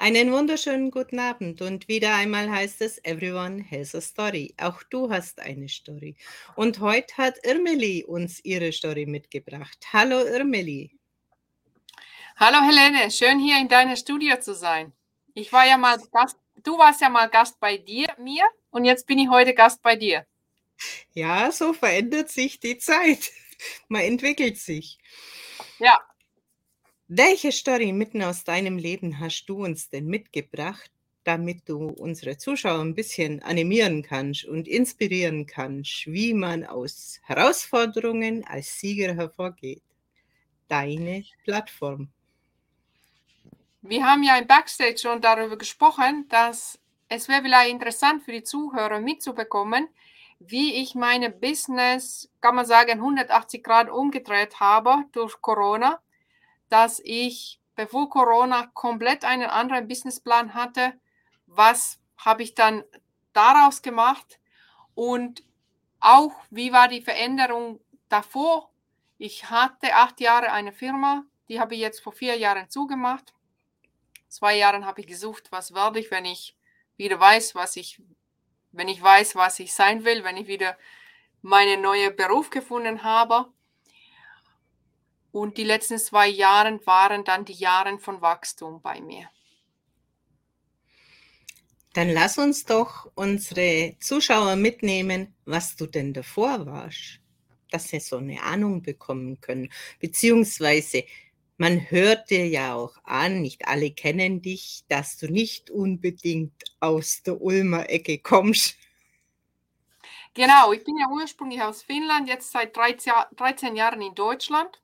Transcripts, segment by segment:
Einen wunderschönen guten Abend und wieder einmal heißt es Everyone has a story. Auch du hast eine Story. Und heute hat Irmeli uns ihre Story mitgebracht. Hallo Irmeli. Hallo Helene, schön hier in deinem Studio zu sein. Ich war ja mal Gast, du warst ja mal Gast bei dir, mir und jetzt bin ich heute Gast bei dir. Ja, so verändert sich die Zeit. Man entwickelt sich. Ja, welche Story mitten aus deinem Leben hast du uns denn mitgebracht, damit du unsere Zuschauer ein bisschen animieren kannst und inspirieren kannst, wie man aus Herausforderungen als Sieger hervorgeht? Deine Plattform. Wir haben ja im Backstage schon darüber gesprochen, dass es wäre vielleicht interessant für die Zuhörer mitzubekommen, wie ich meine Business, kann man sagen, 180 Grad umgedreht habe durch Corona dass ich bevor Corona komplett einen anderen Businessplan hatte. Was habe ich dann daraus gemacht? Und auch, wie war die Veränderung davor? Ich hatte acht Jahre eine Firma, die habe ich jetzt vor vier Jahren zugemacht. Zwei Jahren habe ich gesucht, was werde ich, wenn ich wieder weiß, was ich, wenn ich weiß, was ich sein will, wenn ich wieder meinen neuen Beruf gefunden habe. Und die letzten zwei Jahre waren dann die Jahre von Wachstum bei mir. Dann lass uns doch unsere Zuschauer mitnehmen, was du denn davor warst, dass sie so eine Ahnung bekommen können. Beziehungsweise, man hört dir ja auch an, nicht alle kennen dich, dass du nicht unbedingt aus der Ulmer Ecke kommst. Genau, ich bin ja ursprünglich aus Finnland, jetzt seit 13, 13 Jahren in Deutschland.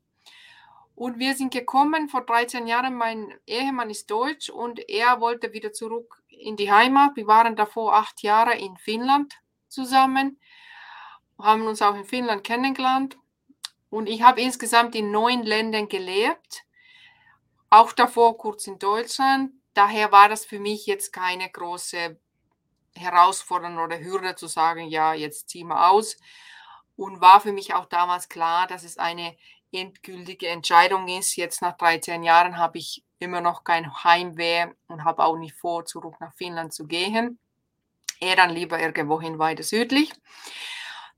Und wir sind gekommen vor 13 Jahren. Mein Ehemann ist deutsch und er wollte wieder zurück in die Heimat. Wir waren davor acht Jahre in Finnland zusammen, haben uns auch in Finnland kennengelernt. Und ich habe insgesamt in neun Ländern gelebt, auch davor kurz in Deutschland. Daher war das für mich jetzt keine große Herausforderung oder Hürde zu sagen, ja, jetzt ziehen wir aus. Und war für mich auch damals klar, dass es eine endgültige Entscheidung ist. Jetzt nach 13 Jahren habe ich immer noch kein Heimweh und habe auch nicht vor, zurück nach Finnland zu gehen. Eher dann lieber irgendwohin weiter südlich.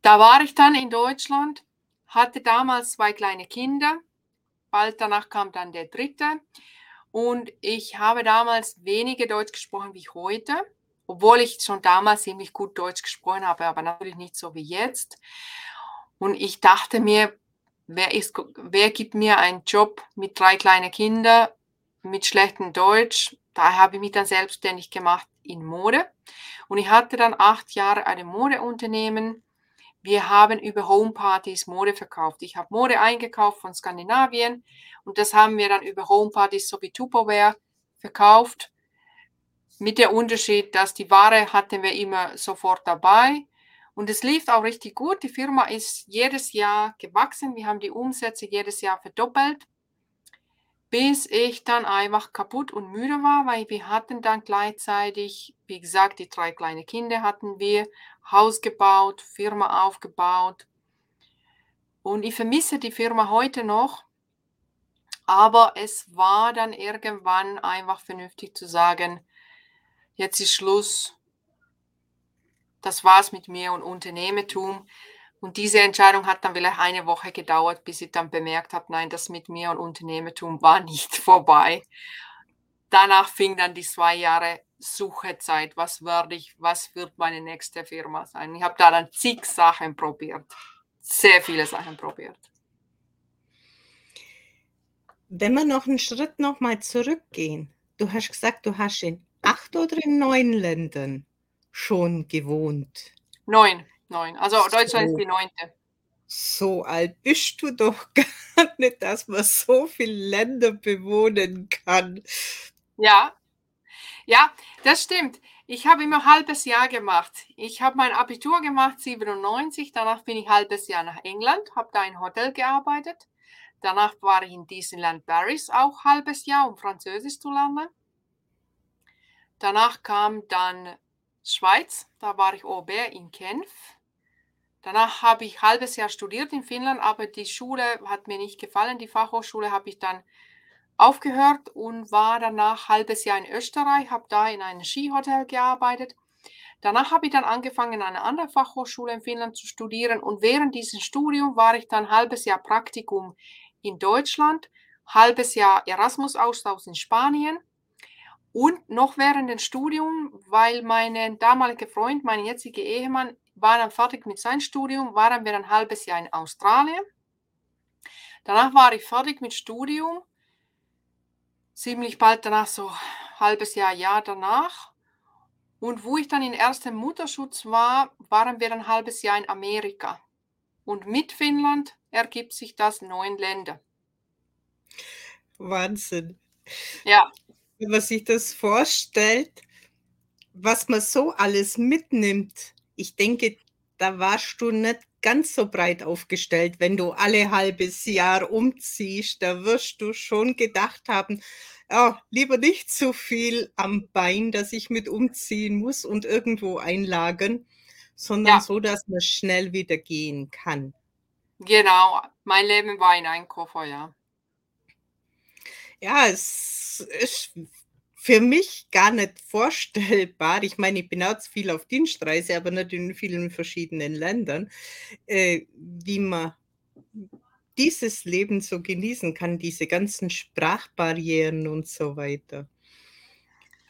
Da war ich dann in Deutschland, hatte damals zwei kleine Kinder. Bald danach kam dann der dritte. Und ich habe damals weniger Deutsch gesprochen wie heute, obwohl ich schon damals ziemlich gut Deutsch gesprochen habe, aber natürlich nicht so wie jetzt. Und ich dachte mir, wer, ist, wer gibt mir einen Job mit drei kleinen Kindern, mit schlechtem Deutsch? Da habe ich mich dann selbstständig gemacht in Mode. Und ich hatte dann acht Jahre ein Modeunternehmen. Wir haben über Homepartys Mode verkauft. Ich habe Mode eingekauft von Skandinavien und das haben wir dann über Homepartys sowie Tupperware verkauft. Mit der Unterschied, dass die Ware hatten wir immer sofort dabei und es lief auch richtig gut. Die Firma ist jedes Jahr gewachsen. Wir haben die Umsätze jedes Jahr verdoppelt, bis ich dann einfach kaputt und müde war, weil wir hatten dann gleichzeitig, wie gesagt, die drei kleine Kinder hatten wir, Haus gebaut, Firma aufgebaut. Und ich vermisse die Firma heute noch. Aber es war dann irgendwann einfach vernünftig zu sagen, jetzt ist Schluss, das war's mit mir und Unternehmertum. Und diese Entscheidung hat dann vielleicht eine Woche gedauert, bis ich dann bemerkt habe, nein, das mit mir und Unternehmertum war nicht vorbei. Danach fing dann die zwei Jahre Suchezeit. Was werde ich, was wird meine nächste Firma sein? Ich habe da dann zig Sachen probiert. Sehr viele Sachen probiert. Wenn wir noch einen Schritt nochmal zurückgehen, du hast gesagt, du hast in acht oder in neun Ländern schon gewohnt? Neun, neun. Also Deutschland so, ist die neunte. So alt bist du doch gar nicht, dass man so viele Länder bewohnen kann. Ja, ja, das stimmt. Ich habe immer ein halbes Jahr gemacht. Ich habe mein Abitur gemacht, 97. Danach bin ich halbes Jahr nach England, habe da in Hotel gearbeitet. Danach war ich in Disneyland Paris auch ein halbes Jahr, um Französisch zu lernen. Danach kam dann Schweiz, da war ich Aubert in Genf. Danach habe ich ein halbes Jahr studiert in Finnland, aber die Schule hat mir nicht gefallen. Die Fachhochschule habe ich dann aufgehört und war danach ein halbes Jahr in Österreich, habe da in einem Skihotel gearbeitet. Danach habe ich dann angefangen, an einer anderen Fachhochschule in Finnland zu studieren und während diesem Studium war ich dann ein halbes Jahr Praktikum in Deutschland, halbes Jahr Erasmus-Austausch in Spanien und noch während dem Studium, weil mein damaliger Freund, mein jetziger Ehemann, war dann fertig mit seinem Studium, waren wir ein halbes Jahr in Australien. Danach war ich fertig mit Studium, ziemlich bald danach, so ein halbes Jahr, Jahr danach. Und wo ich dann in ersten Mutterschutz war, waren wir ein halbes Jahr in Amerika. Und mit Finnland ergibt sich das neun Länder. Wahnsinn. Ja. Wenn man sich das vorstellt, was man so alles mitnimmt, ich denke, da warst du nicht ganz so breit aufgestellt, wenn du alle halbes Jahr umziehst. Da wirst du schon gedacht haben, ja, lieber nicht zu viel am Bein, dass ich mit umziehen muss und irgendwo einlagern, sondern Ja. so, dass man schnell wieder gehen kann. Genau, mein Leben war in einem Koffer, ja. Ja, es ist für mich gar nicht vorstellbar. Ich meine, ich bin auch viel auf Dienstreise, aber nicht in vielen verschiedenen Ländern, äh, wie man dieses Leben so genießen kann, diese ganzen Sprachbarrieren und so weiter.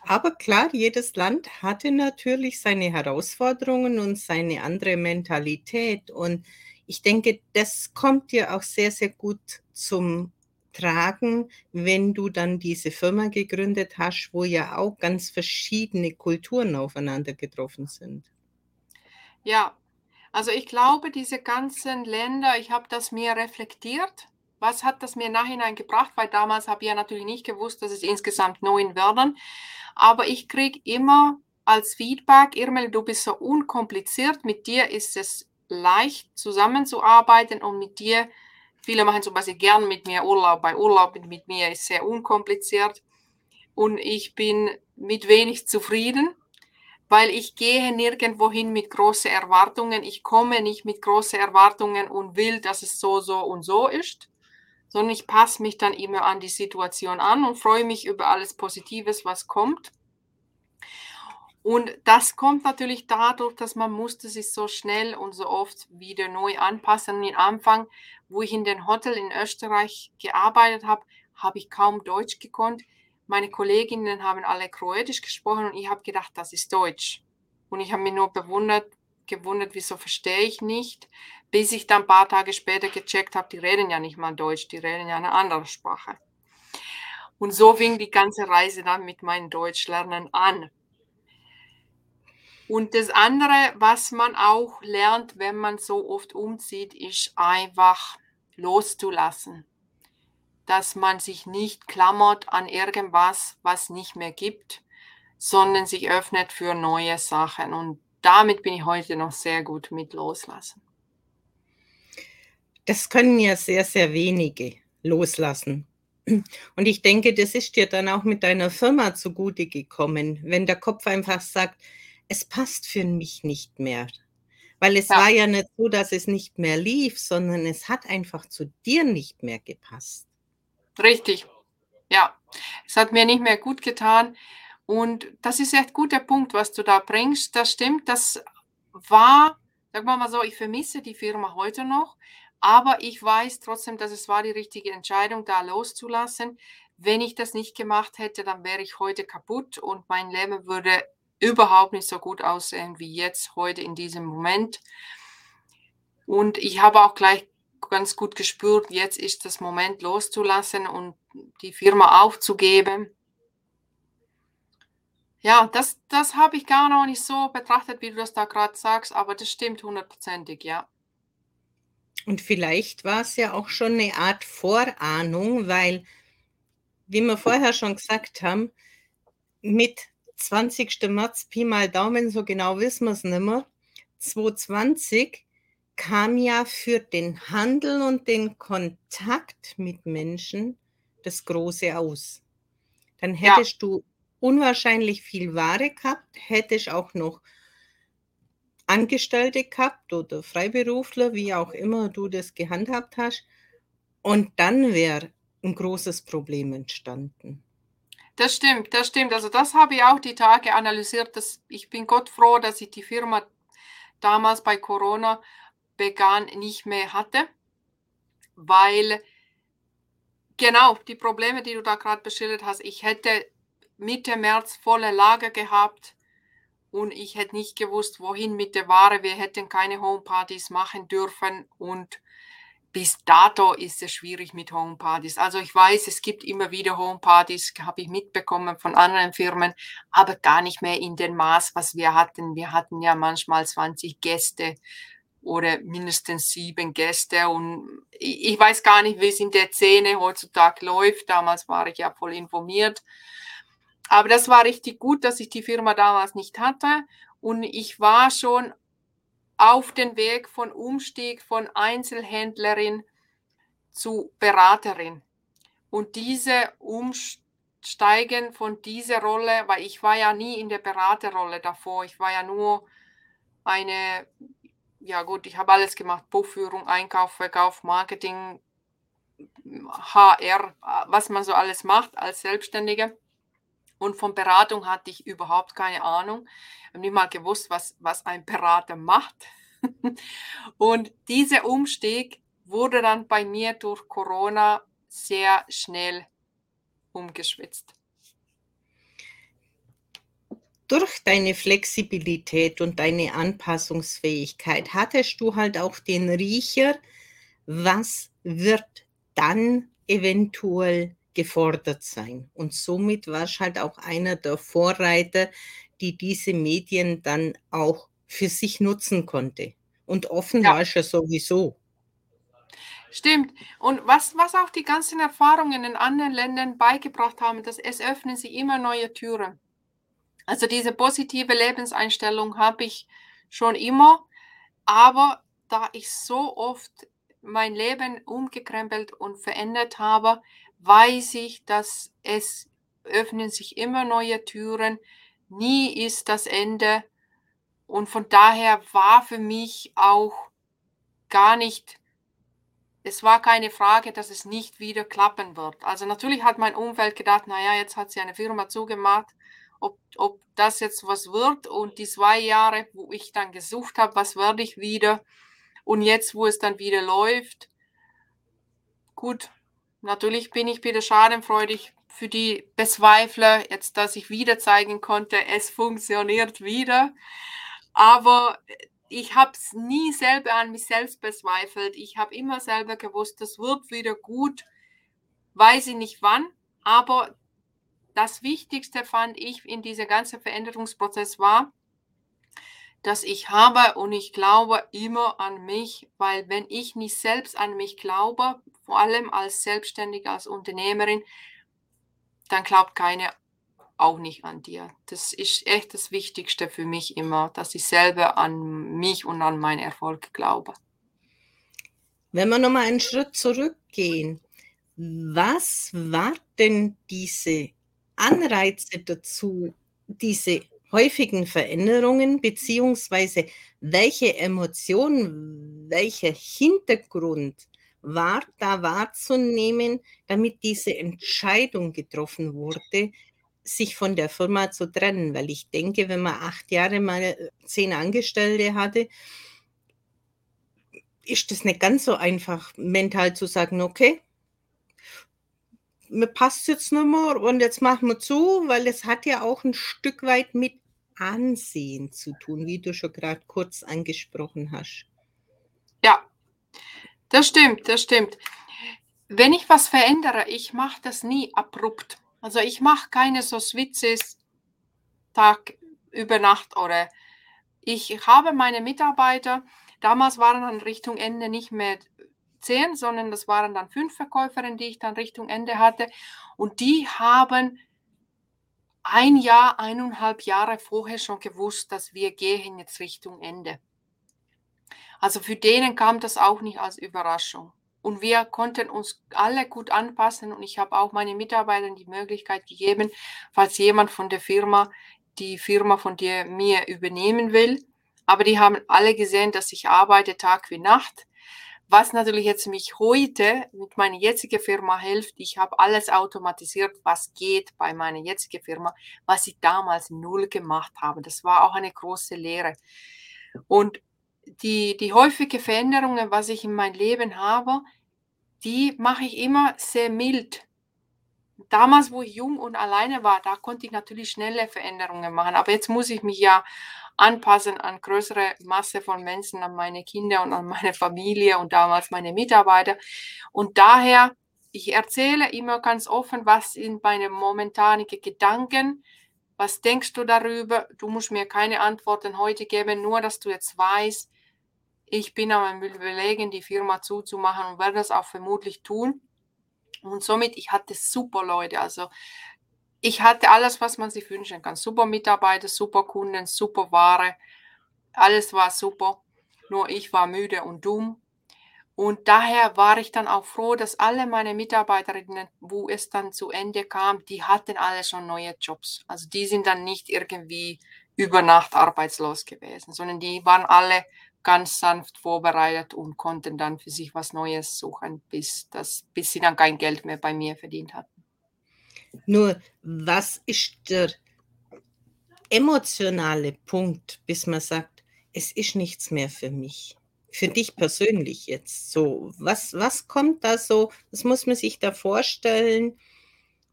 Aber klar, jedes Land hatte natürlich seine Herausforderungen und seine andere Mentalität. Und ich denke, das kommt dir auch sehr, sehr gut zum Tragen, wenn du dann diese Firma gegründet hast, wo ja auch ganz verschiedene Kulturen aufeinander getroffen sind. Ja, also ich glaube, diese ganzen Länder, ich habe das mir reflektiert. Was hat das mir Nachhinein gebracht? Weil damals habe ich ja natürlich nicht gewusst, dass es insgesamt neun werden. Aber ich kriege immer als Feedback, Irmel, du bist so unkompliziert, mit dir ist es leicht zusammenzuarbeiten und mit dir, viele machen zum Beispiel gern mit mir Urlaub, bei Urlaub mit mir ist sehr unkompliziert und ich bin mit wenig zufrieden, weil ich gehe nirgendwo hin mit großen Erwartungen, ich komme nicht mit großen Erwartungen und will, dass es so, so und so ist, sondern ich passe mich dann immer an die Situation an und freue mich über alles Positives, was kommt. Und das kommt natürlich dadurch, dass man musste sich so schnell und so oft wieder neu anpassen. Am Anfang, wo ich in den Hotel in Österreich gearbeitet habe, habe ich kaum Deutsch gekonnt. Meine Kolleginnen haben alle Kroatisch gesprochen und ich habe gedacht, das ist Deutsch. Und ich habe mich nur bewundert, gewundert, wieso verstehe ich nicht, bis ich dann ein paar Tage später gecheckt habe, die reden ja nicht mal Deutsch, die reden ja eine andere Sprache. Und so fing die ganze Reise dann mit meinem Deutschlernen an. Und das andere, was man auch lernt, wenn man so oft umzieht, ist einfach loszulassen. Dass man sich nicht klammert an irgendwas, was nicht mehr gibt, sondern sich öffnet für neue Sachen. Und damit bin ich heute noch sehr gut mit loslassen. Das können ja sehr, sehr wenige loslassen. Und ich denke, das ist dir dann auch mit deiner Firma zugute gekommen, wenn der Kopf einfach sagt, es passt für mich nicht mehr. Weil es Ja. war ja nicht so, dass es nicht mehr lief, sondern es hat einfach zu dir nicht mehr gepasst. Richtig. Ja, es hat mir nicht mehr gut getan. Und das ist echt guter Punkt, was du da bringst. Das stimmt. Das war, sagen wir mal so, ich vermisse die Firma heute noch, aber ich weiß trotzdem, dass es war die richtige Entscheidung, da loszulassen. Wenn ich das nicht gemacht hätte, dann wäre ich heute kaputt und mein Leben würde überhaupt nicht so gut aussehen wie jetzt heute in diesem Moment. Und ich habe auch gleich ganz gut gespürt, jetzt ist das Moment loszulassen und die Firma aufzugeben. Ja, das, das habe ich gar noch nicht so betrachtet, wie du das da gerade sagst, aber das stimmt hundertprozentig, ja. Und vielleicht war es ja auch schon eine Art Vorahnung, weil, wie wir vorher schon gesagt haben, mit 20. März, Pi mal Daumen, so genau wissen wir es nicht mehr, 2020 kam ja für den Handel und den Kontakt mit Menschen das Große aus. Dann Ja. hättest du unwahrscheinlich viel Ware gehabt, hättest auch noch Angestellte gehabt oder Freiberufler, wie auch immer du das gehandhabt hast. Und dann wäre ein großes Problem entstanden. Das stimmt, das stimmt. Also das habe ich auch die Tage analysiert. Dass ich bin Gott froh, dass ich die Firma damals bei Corona begann nicht mehr hatte, weil genau die Probleme, die du da gerade beschildert hast, ich hätte Mitte März volle Lager gehabt und ich hätte nicht gewusst, wohin mit der Ware. Wir hätten keine Homepartys machen dürfen und bis dato ist es schwierig mit Homepartys. Also ich weiß, es gibt immer wieder Homepartys, habe ich mitbekommen von anderen Firmen, aber gar nicht mehr in dem Maß, was wir hatten. Wir hatten ja manchmal 20 Gäste oder mindestens sieben Gäste und ich weiß gar nicht, wie es in der Szene heutzutage läuft. Damals war ich ja voll informiert. Aber das war richtig gut, dass ich die Firma damals nicht hatte und ich war schon auf den Weg von Umstieg von Einzelhändlerin zu Beraterin. Und diese Umsteigen von dieser Rolle, weil ich war ja nie in der Beraterrolle davor, ich war ja nur eine, ja gut, ich habe alles gemacht, Buchführung, Einkauf, Verkauf, Marketing, HR, was man so alles macht als Selbstständige. Und von Beratung hatte ich überhaupt keine Ahnung. Ich habe nicht mal gewusst, was, was ein Berater macht. und dieser Umstieg wurde dann bei mir durch Corona sehr schnell umgeschwitzt. Durch deine Flexibilität und deine Anpassungsfähigkeit hattest du halt auch den Riecher, was wird dann eventuell gefordert sein. Und somit warst halt auch einer der Vorreiter, die diese Medien dann auch für sich nutzen konnte. Und offen ja. warst ja sowieso. Stimmt. Und was, was auch die ganzen Erfahrungen in anderen Ländern beigebracht haben, dass es öffnen sich immer neue Türen. Also diese positive Lebenseinstellung habe ich schon immer, aber da ich so oft mein Leben umgekrempelt und verändert habe, weiß ich, dass es öffnen sich immer neue Türen, nie ist das Ende. Und von daher war für mich auch gar nicht, es war keine Frage, dass es nicht wieder klappen wird. Also natürlich hat mein Umfeld gedacht, naja, jetzt hat sie eine Firma zugemacht, ob, ob das jetzt was wird. Und die zwei Jahre, wo ich dann gesucht habe, was werde ich wieder. Und jetzt, wo es dann wieder läuft, gut, Natürlich bin ich wieder schadenfreudig für die Bezweifler, jetzt dass ich wieder zeigen konnte, es funktioniert wieder. Aber ich habe es nie selber an mich selbst bezweifelt. Ich habe immer selber gewusst, das wird wieder gut. Weiß ich nicht wann, aber das Wichtigste fand ich in diesem ganzen Veränderungsprozess war, dass ich habe und ich glaube immer an mich, weil wenn ich nicht selbst an mich glaube, vor allem als Selbstständige, als Unternehmerin, dann glaubt keine auch nicht an dir. Das ist echt das Wichtigste für mich immer, dass ich selber an mich und an meinen Erfolg glaube. Wenn wir nochmal einen Schritt zurückgehen, was war denn diese Anreize dazu, diese häufigen Veränderungen, beziehungsweise welche Emotionen, welcher Hintergrund war da wahrzunehmen, damit diese Entscheidung getroffen wurde, sich von der Firma zu trennen. Weil ich denke, wenn man acht Jahre mal äh, zehn Angestellte hatte, ist das nicht ganz so einfach, mental zu sagen, okay, mir passt jetzt nicht mehr und jetzt machen wir zu, weil es hat ja auch ein Stück weit mit Ansehen zu tun, wie du schon gerade kurz angesprochen hast. Ja, das stimmt, das stimmt. Wenn ich was verändere, ich mache das nie abrupt. Also ich mache keine so Switches Tag über Nacht oder ich habe meine Mitarbeiter, damals waren dann Richtung Ende nicht mehr zehn, sondern das waren dann fünf Verkäuferinnen, die ich dann Richtung Ende hatte. Und die haben ein Jahr, eineinhalb Jahre vorher schon gewusst, dass wir gehen jetzt Richtung Ende. Also für denen kam das auch nicht als Überraschung. Und wir konnten uns alle gut anpassen und ich habe auch meinen Mitarbeitern die Möglichkeit gegeben, falls jemand von der Firma die Firma von dir mir übernehmen will. Aber die haben alle gesehen, dass ich arbeite Tag wie Nacht Was natürlich jetzt mich heute mit meiner jetzigen Firma hilft, ich habe alles automatisiert, was geht bei meiner jetzigen Firma, was ich damals null gemacht habe. Das war auch eine große Lehre. Und die, die häufige Veränderungen, was ich in meinem Leben habe, die mache ich immer sehr mild. Damals, wo ich jung und alleine war, da konnte ich natürlich schnelle Veränderungen machen. Aber jetzt muss ich mich ja anpassen an größere Masse von Menschen, an meine Kinder und an meine Familie und damals meine Mitarbeiter. Und daher, ich erzähle immer ganz offen, was sind meine momentanen Gedanken, was denkst du darüber? Du musst mir keine Antworten heute geben, nur dass du jetzt weißt, ich bin am Überlegen, die Firma zuzumachen und werde das auch vermutlich tun. Und somit, ich hatte super Leute. Also ich hatte alles, was man sich wünschen kann. Super Mitarbeiter, super Kunden, super Ware. Alles war super. Nur ich war müde und dumm. Und daher war ich dann auch froh, dass alle meine Mitarbeiterinnen, wo es dann zu Ende kam, die hatten alle schon neue Jobs. Also die sind dann nicht irgendwie über Nacht arbeitslos gewesen, sondern die waren alle ganz sanft vorbereitet und konnten dann für sich was Neues suchen, bis, das, bis sie dann kein Geld mehr bei mir verdient hatten. Nur, was ist der emotionale Punkt, bis man sagt, es ist nichts mehr für mich? Für dich persönlich jetzt so. Was, was kommt da so? Was muss man sich da vorstellen,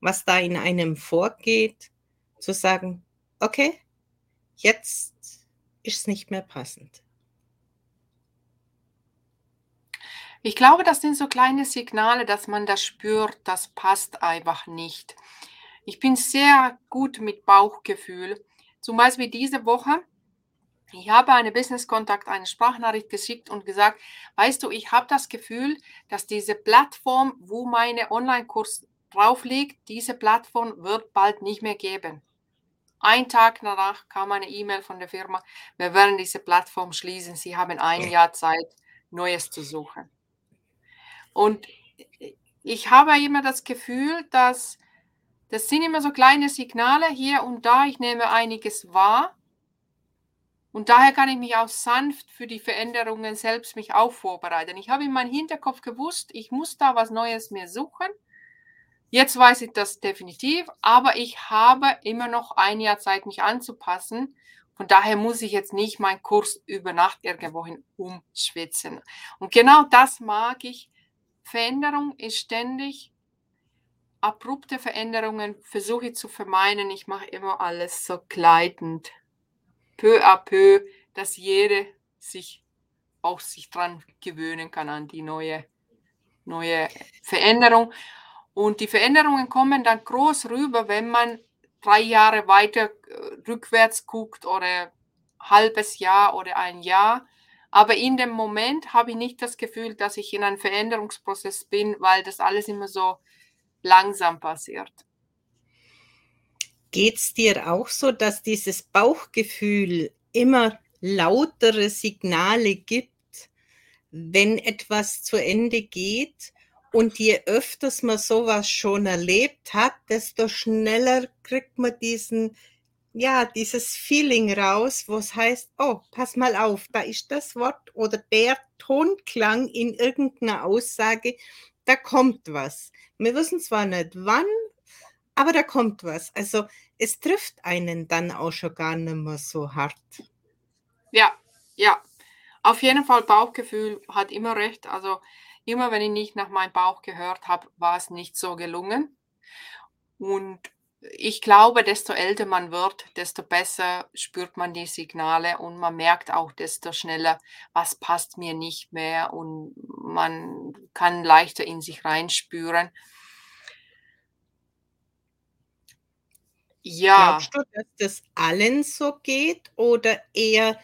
was da in einem vorgeht, zu sagen, okay, jetzt ist es nicht mehr passend. Ich glaube, das sind so kleine Signale, dass man das spürt, das passt einfach nicht. Ich bin sehr gut mit Bauchgefühl. Zum Beispiel diese Woche, ich habe eine Business-Kontakt eine Sprachnachricht geschickt und gesagt, weißt du, ich habe das Gefühl, dass diese Plattform, wo meine Online-Kurs drauf liegt, diese Plattform wird bald nicht mehr geben. Ein Tag danach kam eine E-Mail von der Firma, wir werden diese Plattform schließen. Sie haben ein Jahr Zeit, Neues zu suchen. Und ich habe immer das Gefühl, dass das sind immer so kleine Signale hier und da. Ich nehme einiges wahr. Und daher kann ich mich auch sanft für die Veränderungen selbst mich auch vorbereiten. Ich habe in meinem Hinterkopf gewusst, ich muss da was Neues mir suchen. Jetzt weiß ich das definitiv, aber ich habe immer noch ein Jahr Zeit, mich anzupassen. Von daher muss ich jetzt nicht meinen Kurs über Nacht irgendwohin umschwitzen. Und genau das mag ich, Veränderung ist ständig. Abrupte Veränderungen versuche ich zu vermeiden. Ich mache immer alles so gleitend, peu à peu, dass jede sich auch sich dran gewöhnen kann an die neue, neue Veränderung. Und die Veränderungen kommen dann groß rüber, wenn man drei Jahre weiter äh, rückwärts guckt oder halbes Jahr oder ein Jahr. Aber in dem Moment habe ich nicht das Gefühl, dass ich in einem Veränderungsprozess bin, weil das alles immer so langsam passiert. Geht es dir auch so, dass dieses Bauchgefühl immer lautere Signale gibt, wenn etwas zu Ende geht? Und je öfters man sowas schon erlebt hat, desto schneller kriegt man diesen ja, dieses Feeling raus, wo es heißt, oh, pass mal auf, da ist das Wort oder der Tonklang in irgendeiner Aussage, da kommt was. Wir wissen zwar nicht wann, aber da kommt was. Also es trifft einen dann auch schon gar nicht mehr so hart. Ja, ja. Auf jeden Fall Bauchgefühl hat immer recht. Also immer wenn ich nicht nach meinem Bauch gehört habe, war es nicht so gelungen. Und ich glaube, desto älter man wird, desto besser spürt man die Signale und man merkt auch desto schneller, was passt mir nicht mehr und man kann leichter in sich reinspüren. Ja. Glaubst du, dass das allen so geht oder eher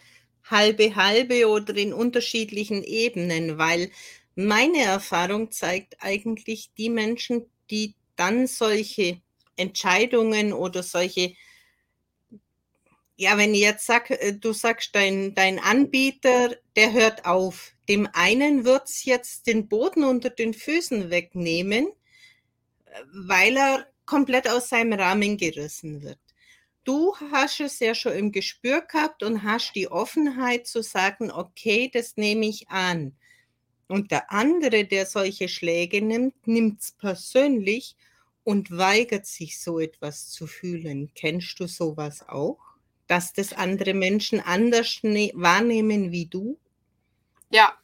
halbe halbe oder in unterschiedlichen Ebenen? Weil meine Erfahrung zeigt eigentlich die Menschen, die dann solche Entscheidungen oder solche, ja, wenn ich jetzt sag, äh, du sagst, dein, dein Anbieter, der hört auf. Dem einen wird es jetzt den Boden unter den Füßen wegnehmen, weil er komplett aus seinem Rahmen gerissen wird. Du hast es ja schon im Gespür gehabt und hast die Offenheit zu sagen, okay, das nehme ich an. Und der andere, der solche Schläge nimmt, nimmt es persönlich und weigert sich, so etwas zu fühlen. Kennst du sowas auch? Dass das andere Menschen anders ne wahrnehmen wie du? Ja,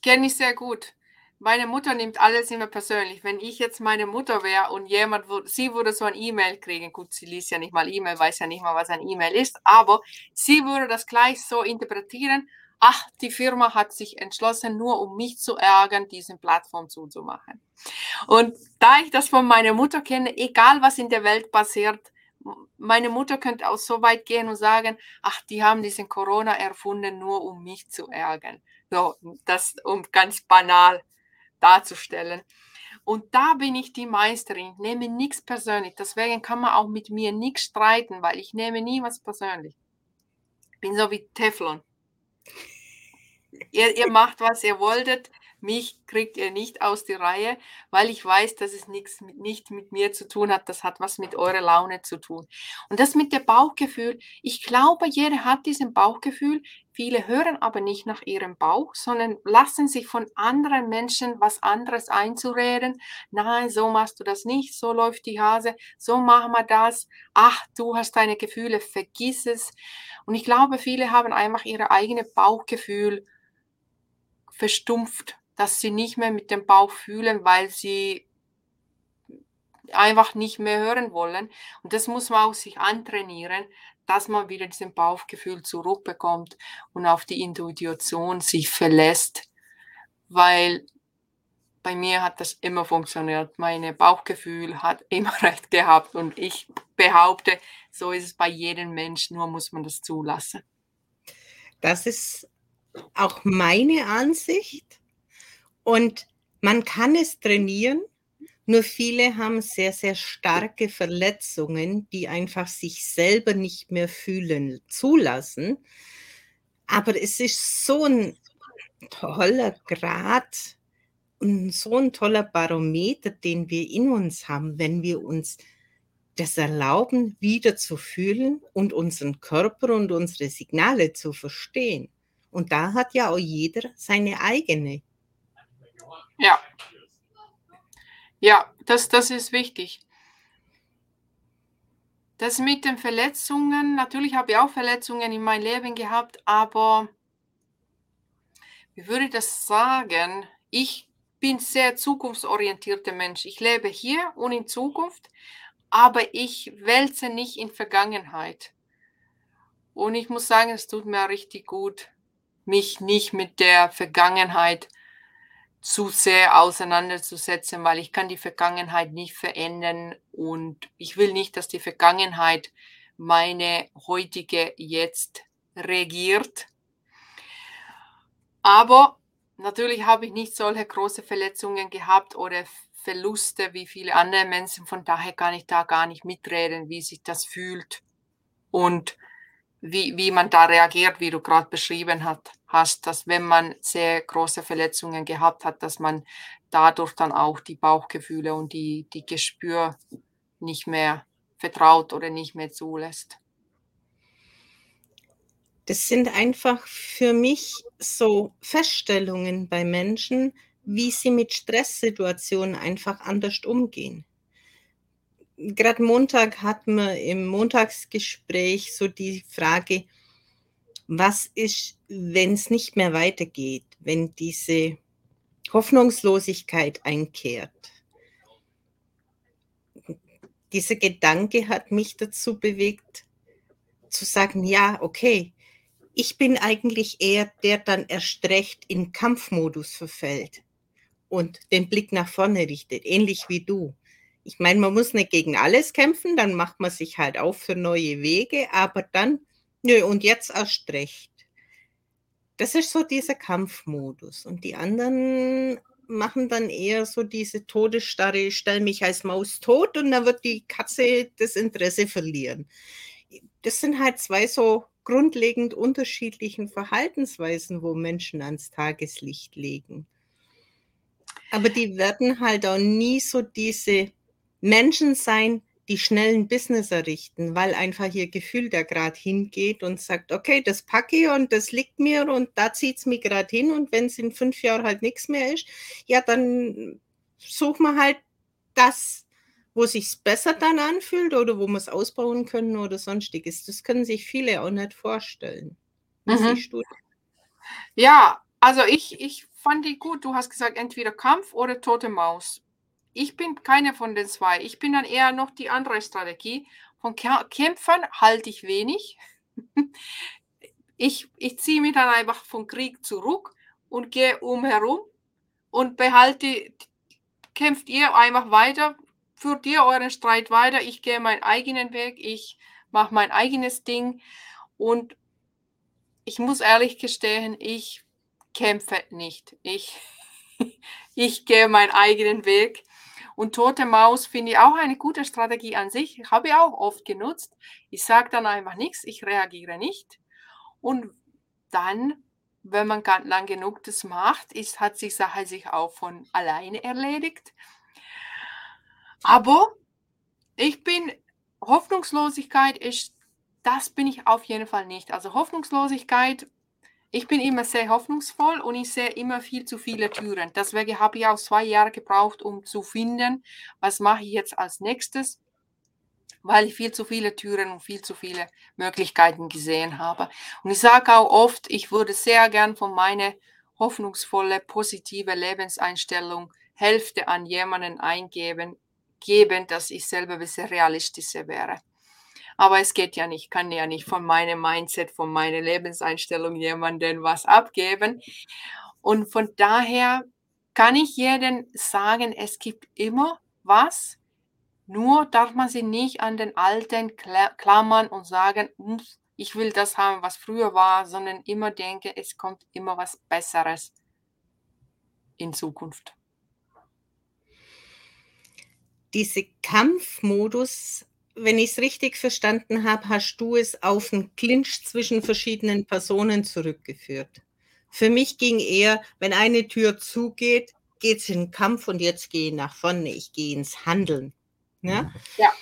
kenne ich sehr gut. Meine Mutter nimmt alles immer persönlich. Wenn ich jetzt meine Mutter wäre und jemand sie würde so ein E-Mail kriegen, gut, sie liest ja nicht mal E-Mail, weiß ja nicht mal, was ein E-Mail ist, aber sie würde das gleich so interpretieren, ach, die Firma hat sich entschlossen, nur um mich zu ärgern, diesen Plattform zuzumachen. Und da ich das von meiner Mutter kenne, egal was in der Welt passiert, meine Mutter könnte auch so weit gehen und sagen, ach, die haben diesen Corona erfunden, nur um mich zu ärgern. So, das um ganz banal darzustellen. Und da bin ich die Meisterin. Ich nehme nichts persönlich. Deswegen kann man auch mit mir nichts streiten, weil ich nehme nie was persönlich. Ich bin so wie Teflon. Ihr, ihr macht, was ihr wolltet. Mich kriegt ihr nicht aus die Reihe, weil ich weiß, dass es nichts mit, nicht mit mir zu tun hat. Das hat was mit eurer Laune zu tun. Und das mit dem Bauchgefühl. Ich glaube, jeder hat diesen Bauchgefühl. Viele hören aber nicht nach ihrem Bauch, sondern lassen sich von anderen Menschen was anderes einzureden. Nein, so machst du das nicht, so läuft die Hase, so machen wir das. Ach, du hast deine Gefühle, vergiss es. Und ich glaube, viele haben einfach ihre eigene Bauchgefühl verstumpft, dass sie nicht mehr mit dem Bauch fühlen, weil sie einfach nicht mehr hören wollen. Und das muss man auch sich antrainieren, dass man wieder diesen Bauchgefühl zurückbekommt und auf die Intuition sich verlässt, weil bei mir hat das immer funktioniert. Mein Bauchgefühl hat immer recht gehabt und ich behaupte, so ist es bei jedem Menschen, nur muss man das zulassen. Das ist auch meine Ansicht. Und man kann es trainieren, nur viele haben sehr, sehr starke Verletzungen, die einfach sich selber nicht mehr fühlen zulassen. Aber es ist so ein toller Grad und so ein toller Barometer, den wir in uns haben, wenn wir uns das erlauben, wieder zu fühlen und unseren Körper und unsere Signale zu verstehen. Und da hat ja auch jeder seine eigene. Ja. Ja, das, das ist wichtig. Das mit den Verletzungen, natürlich habe ich auch Verletzungen in meinem Leben gehabt, aber wie würde das sagen? Ich bin sehr zukunftsorientierter Mensch. Ich lebe hier und in Zukunft, aber ich wälze nicht in Vergangenheit. Und ich muss sagen, es tut mir richtig gut, mich nicht mit der Vergangenheit zu sehr auseinanderzusetzen, weil ich kann die Vergangenheit nicht verändern und ich will nicht, dass die Vergangenheit meine heutige jetzt regiert. Aber natürlich habe ich nicht solche große Verletzungen gehabt oder Verluste wie viele andere Menschen. Von daher kann ich da gar nicht mitreden, wie sich das fühlt. Und wie, wie man da reagiert, wie du gerade beschrieben hat, hast, dass wenn man sehr große Verletzungen gehabt hat, dass man dadurch dann auch die Bauchgefühle und die, die Gespür nicht mehr vertraut oder nicht mehr zulässt. Das sind einfach für mich so Feststellungen bei Menschen, wie sie mit Stresssituationen einfach anders umgehen gerade Montag hatten wir im Montagsgespräch so die Frage, was ist, wenn es nicht mehr weitergeht, wenn diese Hoffnungslosigkeit einkehrt. Dieser Gedanke hat mich dazu bewegt, zu sagen, ja, okay, ich bin eigentlich eher der dann erst recht in Kampfmodus verfällt und den Blick nach vorne richtet, ähnlich wie du ich meine, man muss nicht gegen alles kämpfen, dann macht man sich halt auf für neue Wege, aber dann, nö, und jetzt erst recht. Das ist so dieser Kampfmodus. Und die anderen machen dann eher so diese Todesstarre, ich stelle mich als Maus tot und dann wird die Katze das Interesse verlieren. Das sind halt zwei so grundlegend unterschiedlichen Verhaltensweisen, wo Menschen ans Tageslicht legen. Aber die werden halt auch nie so diese Menschen sein, die schnellen Business errichten, weil einfach ihr Gefühl da gerade hingeht und sagt, okay, das packe ich und das liegt mir und da zieht es mich gerade hin und wenn es in fünf Jahren halt nichts mehr ist, ja, dann suchen wir halt das, wo sich besser dann anfühlt oder wo wir es ausbauen können oder sonstiges. Das können sich viele auch nicht vorstellen. Mhm. Ja, also ich, ich fand die gut. Du hast gesagt, entweder Kampf oder tote Maus. Ich bin keine von den zwei. Ich bin dann eher noch die andere Strategie. Von Kä- Kämpfern halte ich wenig. Ich, ich ziehe mich dann einfach vom Krieg zurück und gehe umherum und behalte, kämpft ihr einfach weiter, führt ihr euren Streit weiter. Ich gehe meinen eigenen Weg, ich mache mein eigenes Ding und ich muss ehrlich gestehen, ich kämpfe nicht. Ich, ich gehe meinen eigenen Weg. Und tote Maus finde ich auch eine gute Strategie an sich. Habe ich auch oft genutzt. Ich sage dann einfach nichts, ich reagiere nicht. Und dann, wenn man ganz lang genug das macht, ist, hat sich Sache sich auch von alleine erledigt. Aber ich bin, Hoffnungslosigkeit ist, das bin ich auf jeden Fall nicht. Also Hoffnungslosigkeit, ich bin immer sehr hoffnungsvoll und ich sehe immer viel zu viele Türen. Deswegen habe ich auch zwei Jahre gebraucht, um zu finden, was mache ich jetzt als nächstes, weil ich viel zu viele Türen und viel zu viele Möglichkeiten gesehen habe. Und ich sage auch oft, ich würde sehr gern von meiner hoffnungsvolle, positive Lebenseinstellung Hälfte an jemanden eingeben, geben, dass ich selber ein bisschen realistischer wäre. Aber es geht ja nicht, kann ja nicht von meinem Mindset, von meiner Lebenseinstellung jemandem was abgeben. Und von daher kann ich jedem sagen, es gibt immer was, nur darf man sie nicht an den Alten klammern und sagen, ich will das haben, was früher war, sondern immer denke, es kommt immer was Besseres in Zukunft. Diese Kampfmodus, wenn ich es richtig verstanden habe, hast du es auf einen Clinch zwischen verschiedenen Personen zurückgeführt. Für mich ging eher, wenn eine Tür zugeht, geht es in den Kampf und jetzt gehe ich nach vorne, ich gehe ins Handeln. Ja? Ja.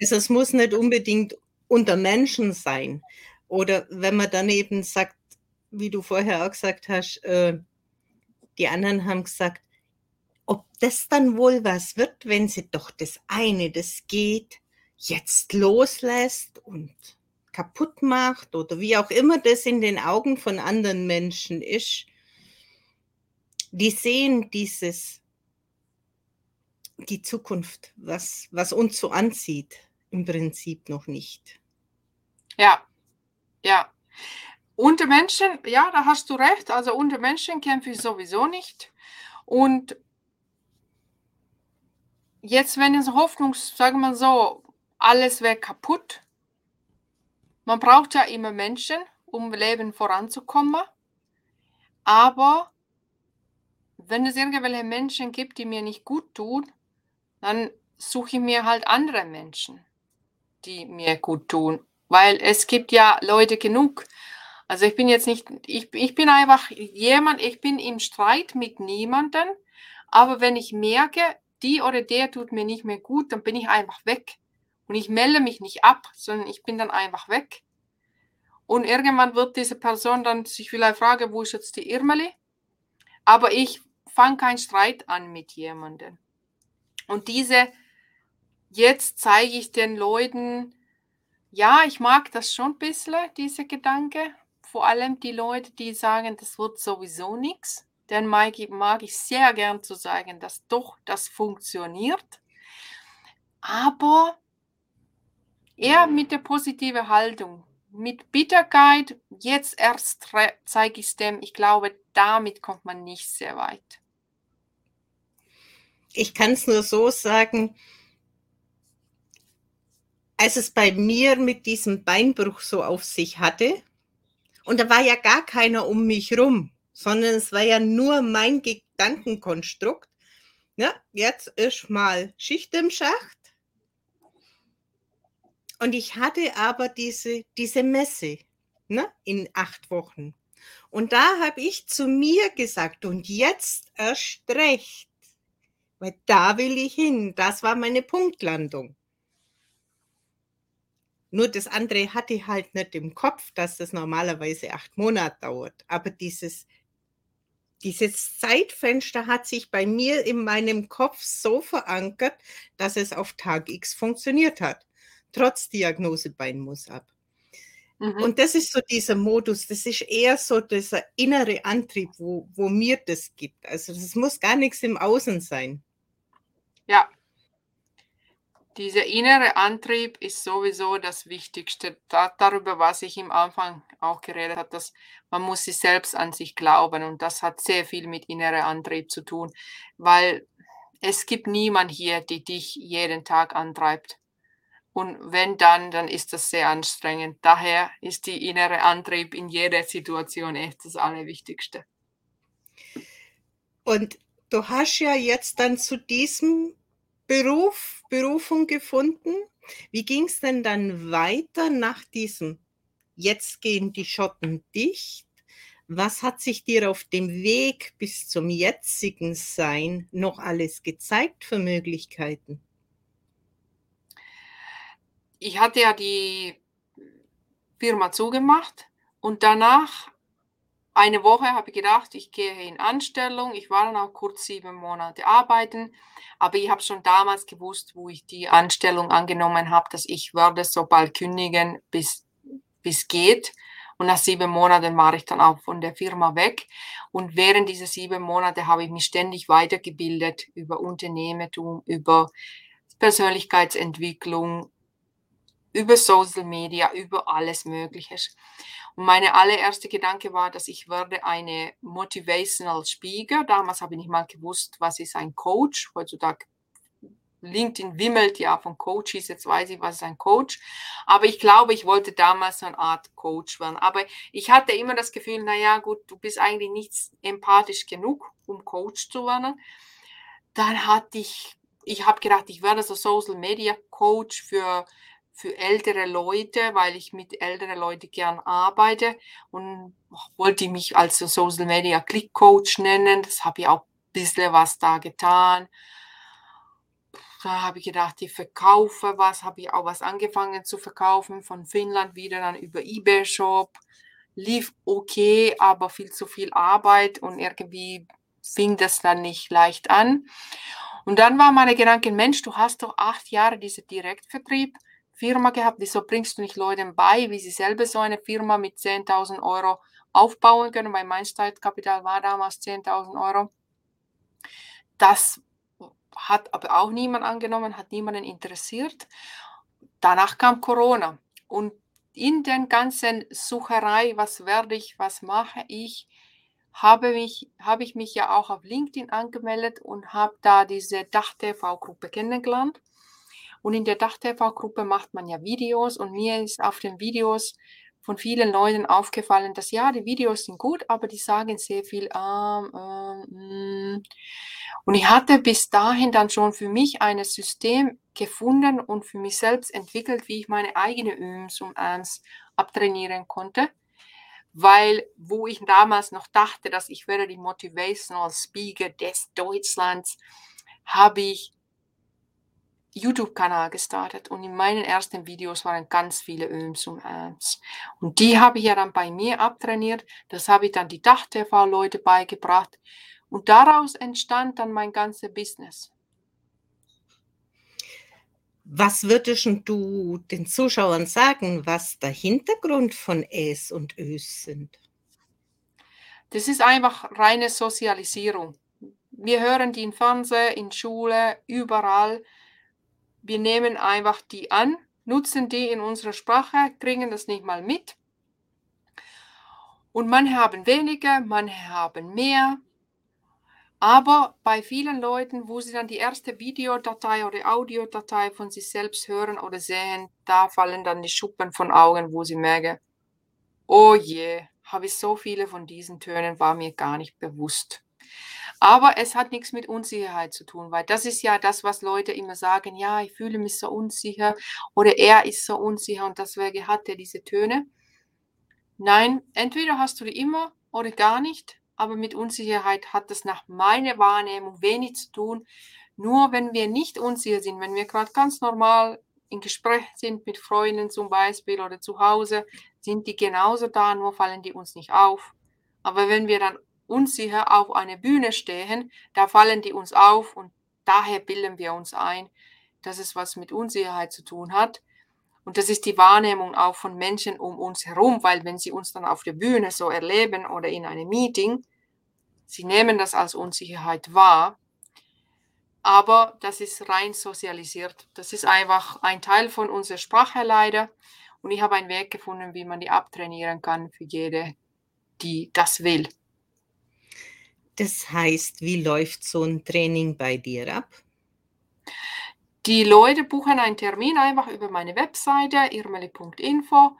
Also es muss nicht unbedingt unter Menschen sein. Oder wenn man dann eben sagt, wie du vorher auch gesagt hast, äh, die anderen haben gesagt, ob das dann wohl was wird, wenn sie doch das eine, das geht, jetzt loslässt und kaputt macht oder wie auch immer das in den Augen von anderen Menschen ist, die sehen dieses, die Zukunft, was, was uns so anzieht, im Prinzip noch nicht. Ja, ja. Unter Menschen, ja, da hast du recht. Also unter Menschen kämpfe ich sowieso nicht. Und jetzt, wenn es Hoffnung, sagen wir so, alles wäre kaputt. Man braucht ja immer Menschen, um Leben voranzukommen. Aber wenn es irgendwelche Menschen gibt, die mir nicht gut tun, dann suche ich mir halt andere Menschen, die mir gut tun. Weil es gibt ja Leute genug. Also ich bin jetzt nicht, ich, ich bin einfach jemand, ich bin im Streit mit niemandem. Aber wenn ich merke, die oder der tut mir nicht mehr gut, dann bin ich einfach weg. Und ich melde mich nicht ab, sondern ich bin dann einfach weg. Und irgendwann wird diese Person dann sich vielleicht fragen, wo ist jetzt die Irmeli? Aber ich fange keinen Streit an mit jemandem. Und diese, jetzt zeige ich den Leuten, ja, ich mag das schon ein bisschen, diese Gedanke. Vor allem die Leute, die sagen, das wird sowieso nichts. Dann mag ich, mag ich sehr gern zu sagen, dass doch das funktioniert. Aber eher mit der positiven Haltung. Mit Bitterkeit, jetzt erst zeige ich es dem. Ich glaube, damit kommt man nicht sehr weit. Ich kann es nur so sagen, als es bei mir mit diesem Beinbruch so auf sich hatte, und da war ja gar keiner um mich rum, sondern es war ja nur mein Gedankenkonstrukt. Ja, jetzt ist mal Schicht im Schacht. Und ich hatte aber diese, diese Messe ne, in acht Wochen. Und da habe ich zu mir gesagt, und jetzt erst recht, weil da will ich hin. Das war meine Punktlandung. Nur das andere hatte ich halt nicht im Kopf, dass das normalerweise acht Monate dauert. Aber dieses, dieses Zeitfenster hat sich bei mir in meinem Kopf so verankert, dass es auf Tag X funktioniert hat. Trotz Diagnose Beinmus ab. Mhm. Und das ist so dieser Modus, das ist eher so dieser innere Antrieb, wo, wo mir das gibt. Also das muss gar nichts im Außen sein. Ja, dieser innere Antrieb ist sowieso das Wichtigste. Da, darüber, was ich im Anfang auch geredet habe, dass man muss sich selbst an sich glauben und das hat sehr viel mit innerer Antrieb zu tun, weil es gibt niemand hier, die dich jeden Tag antreibt. Und wenn dann, dann ist das sehr anstrengend. Daher ist die innere Antrieb in jeder Situation echt das Allerwichtigste. Und du hast ja jetzt dann zu diesem Beruf, Berufung gefunden. Wie ging es denn dann weiter nach diesem Jetzt gehen die Schotten dicht? Was hat sich dir auf dem Weg bis zum jetzigen Sein noch alles gezeigt für Möglichkeiten? Ich hatte ja die Firma zugemacht und danach eine Woche habe ich gedacht, ich gehe in Anstellung. Ich war dann auch kurz sieben Monate arbeiten, aber ich habe schon damals gewusst, wo ich die Anstellung angenommen habe, dass ich werde so bald kündigen, bis bis geht. Und nach sieben Monaten war ich dann auch von der Firma weg. Und während dieser sieben Monate habe ich mich ständig weitergebildet über Unternehmertum, über Persönlichkeitsentwicklung, über Social Media, über alles Mögliche. Und meine allererste Gedanke war, dass ich werde eine Motivational Speaker. Damals habe ich nicht mal gewusst, was ist ein Coach. Heutzutage LinkedIn wimmelt ja von Coaches, jetzt weiß ich, was ist ein Coach. Aber ich glaube, ich wollte damals so eine Art Coach werden. Aber ich hatte immer das Gefühl, naja, gut, du bist eigentlich nicht empathisch genug, um Coach zu werden. Dann hatte ich, ich habe gedacht, ich werde so Social Media Coach für für ältere Leute, weil ich mit älteren Leuten gern arbeite und wollte mich als Social Media Click Coach nennen. Das habe ich auch ein bisschen was da getan. Da habe ich gedacht, ich verkaufe was, habe ich auch was angefangen zu verkaufen von Finnland wieder dann über eBay Shop. Lief okay, aber viel zu viel Arbeit und irgendwie fing das dann nicht leicht an. Und dann war meine Gedanke, Mensch, du hast doch acht Jahre diesen Direktvertrieb Firma gehabt, wieso bringst du nicht Leuten bei, wie sie selber so eine Firma mit 10.000 Euro aufbauen können, weil mein Startkapital war damals 10.000 Euro. Das hat aber auch niemand angenommen, hat niemanden interessiert. Danach kam Corona und in den ganzen Sucherei, was werde ich, was mache ich, habe, mich, habe ich mich ja auch auf LinkedIn angemeldet und habe da diese Dach-TV-Gruppe kennengelernt. Und in der Dach-TV-Gruppe macht man ja Videos und mir ist auf den Videos von vielen Leuten aufgefallen, dass ja, die Videos sind gut, aber die sagen sehr viel. Ähm, ähm, und ich hatte bis dahin dann schon für mich ein System gefunden und für mich selbst entwickelt, wie ich meine eigene Üms und Äms abtrainieren konnte. Weil, wo ich damals noch dachte, dass ich wäre die Motivational Speaker des Deutschlands, habe ich YouTube-Kanal gestartet und in meinen ersten Videos waren ganz viele Öms und Äms. Und die habe ich ja dann bei mir abtrainiert. Das habe ich dann die Dach-TV-Leute beigebracht. Und daraus entstand dann mein ganzes Business. Was würdest du den Zuschauern sagen, was der Hintergrund von Es und Ös sind? Das ist einfach reine Sozialisierung. Wir hören die im Fernsehen, in Schule, überall wir nehmen einfach die an, nutzen die in unserer Sprache, kriegen das nicht mal mit. Und manche haben weniger, manche haben mehr. Aber bei vielen Leuten, wo sie dann die erste Videodatei oder Audiodatei von sich selbst hören oder sehen, da fallen dann die Schuppen von Augen, wo sie merken, oh je, habe ich so viele von diesen Tönen, war mir gar nicht bewusst. Aber es hat nichts mit Unsicherheit zu tun, weil das ist ja das, was Leute immer sagen, ja, ich fühle mich so unsicher oder er ist so unsicher und deswegen hat er diese Töne. Nein, entweder hast du die immer oder gar nicht, aber mit Unsicherheit hat das nach meiner Wahrnehmung wenig zu tun. Nur wenn wir nicht unsicher sind, wenn wir gerade ganz normal in Gespräch sind mit Freunden zum Beispiel oder zu Hause, sind die genauso da, nur fallen die uns nicht auf. Aber wenn wir dann unsicher auf einer Bühne stehen, da fallen die uns auf und daher bilden wir uns ein, dass es was mit Unsicherheit zu tun hat. Und das ist die Wahrnehmung auch von Menschen um uns herum, weil wenn sie uns dann auf der Bühne so erleben oder in einem Meeting, sie nehmen das als Unsicherheit wahr. Aber das ist rein sozialisiert. Das ist einfach ein Teil von unserer Sprache leider. Und ich habe einen Weg gefunden, wie man die abtrainieren kann für jede, die das will. Das heißt, wie läuft so ein Training bei dir ab? Die Leute buchen einen Termin einfach über meine Webseite irmeli.info.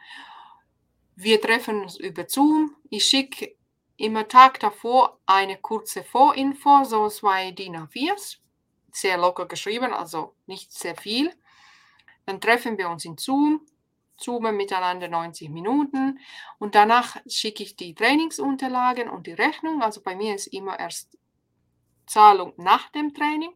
Wir treffen uns über Zoom. Ich schicke immer Tag davor eine kurze Vorinfo, so zwei DIN A4s. Sehr locker geschrieben, also nicht sehr viel. Dann treffen wir uns in Zoom, zoomen miteinander 90 Minuten und danach schicke ich die Trainingsunterlagen und die Rechnung. Also bei mir ist immer erst Zahlung nach dem Training.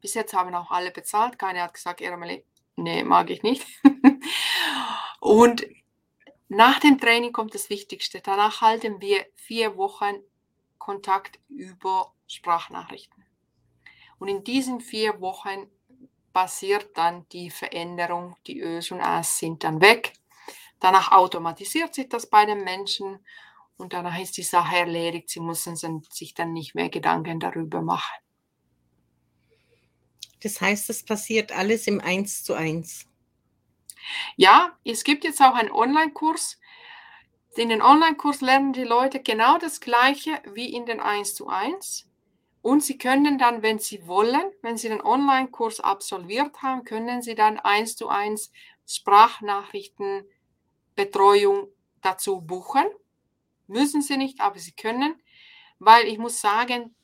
Bis jetzt haben auch alle bezahlt. Keiner hat gesagt, Irmeli, nee, mag ich nicht. und nach dem Training kommt das Wichtigste. Danach halten wir vier Wochen Kontakt über Sprachnachrichten. Und in diesen vier Wochen passiert dann die Veränderung. Die Ös und As sind dann weg. Danach automatisiert sich das bei den Menschen und danach ist die Sache erledigt. Sie müssen sich dann nicht mehr Gedanken darüber machen. Das heißt, es passiert alles im Eins zu eins. Ja, es gibt jetzt auch einen Online-Kurs. In den Online-Kurs lernen die Leute genau das Gleiche wie in den 1 zu 1. Und sie können dann, wenn sie wollen, wenn sie den Online-Kurs absolviert haben, können sie dann 1 zu 1 Sprachnachrichtenbetreuung dazu buchen. Müssen sie nicht, aber sie können, weil ich muss sagen,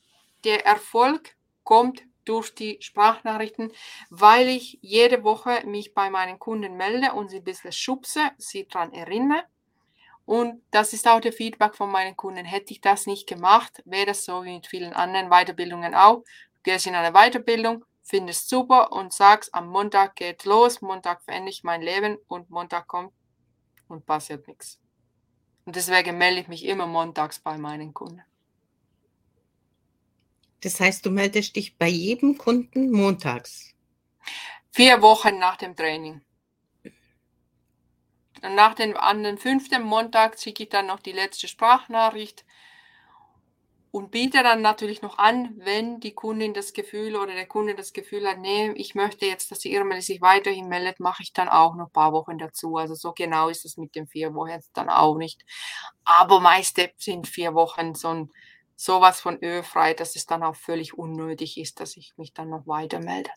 der Erfolg kommt durch die Sprachnachrichten, weil ich jede Woche mich bei meinen Kunden melde und sie ein bisschen schubse, sie daran erinnere. Und das ist auch der Feedback von meinen Kunden. Hätte ich das nicht gemacht, wäre das so wie mit vielen anderen Weiterbildungen auch. Du gehst in eine Weiterbildung, findest super und sagst, am Montag geht los, Montag verändere ich mein Leben und Montag kommt und passiert nichts. Und deswegen melde ich mich immer montags bei meinen Kunden. Das heißt, du meldest dich bei jedem Kunden montags. Vier Wochen nach dem Training. Und nach dem, an den fünften Montag schicke ich dann noch die letzte Sprachnachricht und biete dann natürlich noch an, wenn die Kundin das Gefühl oder der Kunde das Gefühl hat, nee, ich möchte jetzt, dass die Irmel sich weiterhin meldet, mache ich dann auch noch ein paar Wochen dazu. Also so genau ist es mit den vier Wochen dann auch nicht. Aber meiste sind vier Wochen so ein sowas von ölfrei, dass es dann auch völlig unnötig ist, dass ich mich dann noch weiter melde.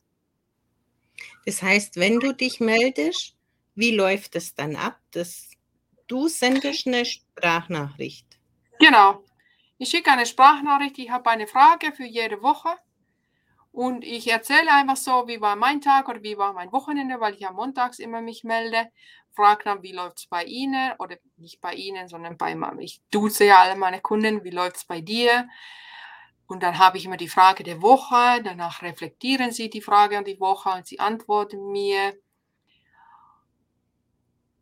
Das heißt, wenn du dich meldest, wie läuft es dann ab? Das, du sendest eine Sprachnachricht. Genau. Ich schicke eine Sprachnachricht, ich habe eine Frage für jede Woche und ich erzähle einfach so, wie war mein Tag oder wie war mein Wochenende, weil ich ja montags immer mich melde frage dann, wie läuft es bei Ihnen oder nicht bei Ihnen, sondern bei meinem, ich duze ja alle meine Kunden, wie läuft es bei dir? Und dann habe ich immer die Frage der Woche, danach reflektieren sie die Frage an die Woche und sie antworten mir.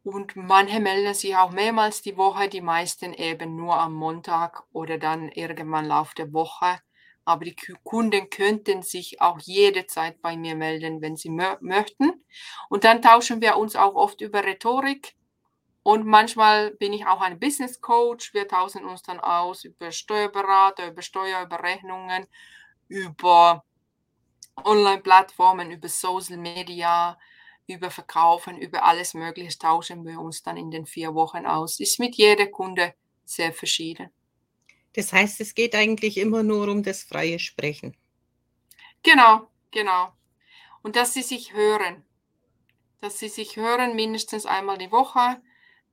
Und manche melden sich auch mehrmals die Woche, die meisten eben nur am Montag oder dann irgendwann Lauf der Woche aber die Kunden könnten sich auch jederzeit bei mir melden, wenn sie möchten. Und dann tauschen wir uns auch oft über Rhetorik. Und manchmal bin ich auch ein Business Coach. Wir tauschen uns dann aus über Steuerberater, über Steuerüberrechnungen, über Online-Plattformen, über Social Media, über Verkaufen, über alles Mögliche tauschen wir uns dann in den vier Wochen aus. Ist mit jeder Kunde sehr verschieden. Das heißt, es geht eigentlich immer nur um das freie Sprechen. Genau, genau. Und dass sie sich hören. Dass sie sich hören mindestens einmal die Woche.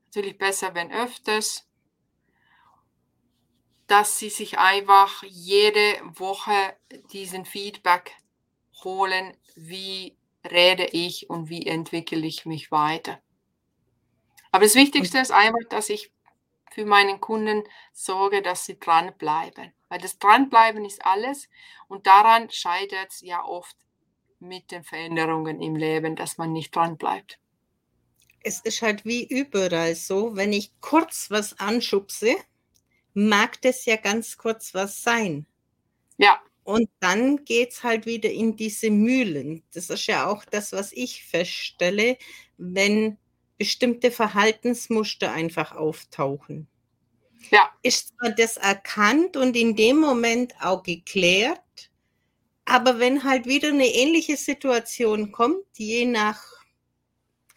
Natürlich besser, wenn öfters. Dass sie sich einfach jede Woche diesen Feedback holen, wie rede ich und wie entwickle ich mich weiter. Aber das Wichtigste ist einfach, dass ich für meinen Kunden sorge, dass sie dranbleiben. Weil das Dranbleiben ist alles und daran scheitert es ja oft mit den Veränderungen im Leben, dass man nicht dran bleibt. Es ist halt wie überall so, wenn ich kurz was anschubse, mag das ja ganz kurz was sein. Ja. Und dann geht es halt wieder in diese Mühlen. Das ist ja auch das, was ich feststelle, wenn bestimmte Verhaltensmuster einfach auftauchen. Ja. Ist zwar das erkannt und in dem Moment auch geklärt, aber wenn halt wieder eine ähnliche Situation kommt, je nach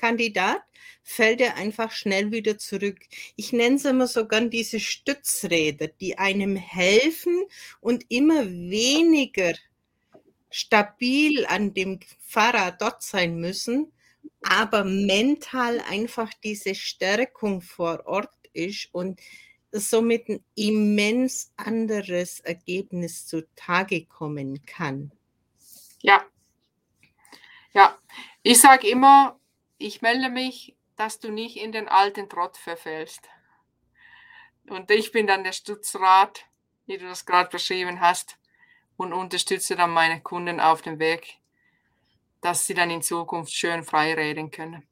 Kandidat, fällt er einfach schnell wieder zurück. Ich nenne es immer so gern diese Stützräder, die einem helfen und immer weniger stabil an dem Fahrrad dort sein müssen, aber mental einfach diese Stärkung vor Ort ist und somit ein immens anderes Ergebnis zutage kommen kann. Ja. Ja, ich sage immer, ich melde mich, dass du nicht in den alten Trott verfällst. Und ich bin dann der Stützrat, wie du das gerade beschrieben hast, und unterstütze dann meine Kunden auf dem Weg, dass sie dann in Zukunft schön frei reden können.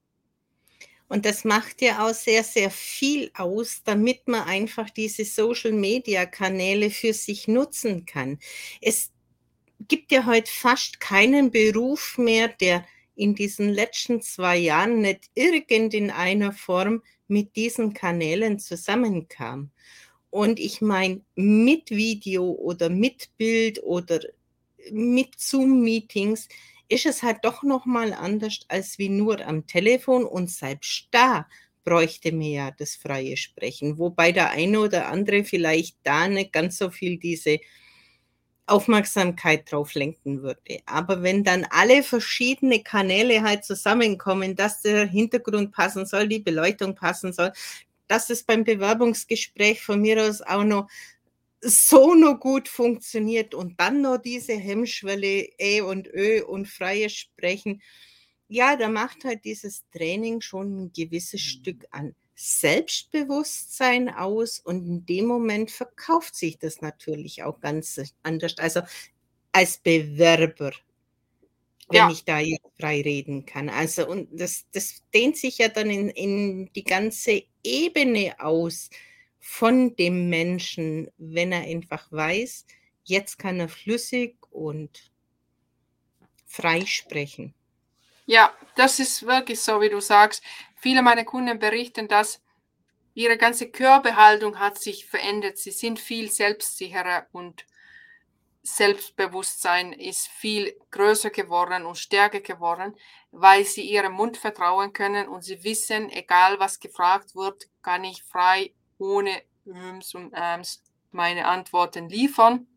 Und das macht ja auch sehr, sehr viel aus, damit man einfach diese Social-Media-Kanäle für sich nutzen kann. Es gibt ja heute fast keinen Beruf mehr, der in diesen letzten zwei Jahren nicht irgend in einer Form mit diesen Kanälen zusammenkam. Und ich meine, mit Video oder mit Bild oder mit Zoom-Meetings ist es halt doch noch mal anders als wie nur am Telefon und selbst da bräuchte mir ja das freie Sprechen, wobei der eine oder andere vielleicht da nicht ganz so viel diese Aufmerksamkeit drauf lenken würde. Aber wenn dann alle verschiedene Kanäle halt zusammenkommen, dass der Hintergrund passen soll, die Beleuchtung passen soll, dass es beim Bewerbungsgespräch von mir aus auch noch so noch gut funktioniert und dann noch diese Hemmschwelle E und Ö und freies Sprechen, ja, da macht halt dieses Training schon ein gewisses mhm. Stück an Selbstbewusstsein aus und in dem Moment verkauft sich das natürlich auch ganz anders. Also als Bewerber, wenn ja. ich da jetzt frei reden kann. Also und das, das dehnt sich ja dann in, in die ganze Ebene aus von dem Menschen, wenn er einfach weiß, jetzt kann er flüssig und frei sprechen. Ja, das ist wirklich so, wie du sagst. Viele meiner Kunden berichten, dass ihre ganze Körperhaltung hat sich verändert. Sie sind viel selbstsicherer und Selbstbewusstsein ist viel größer geworden und stärker geworden, weil sie ihrem Mund vertrauen können und sie wissen, egal was gefragt wird, kann ich frei ohne Üms und Äms meine Antworten liefern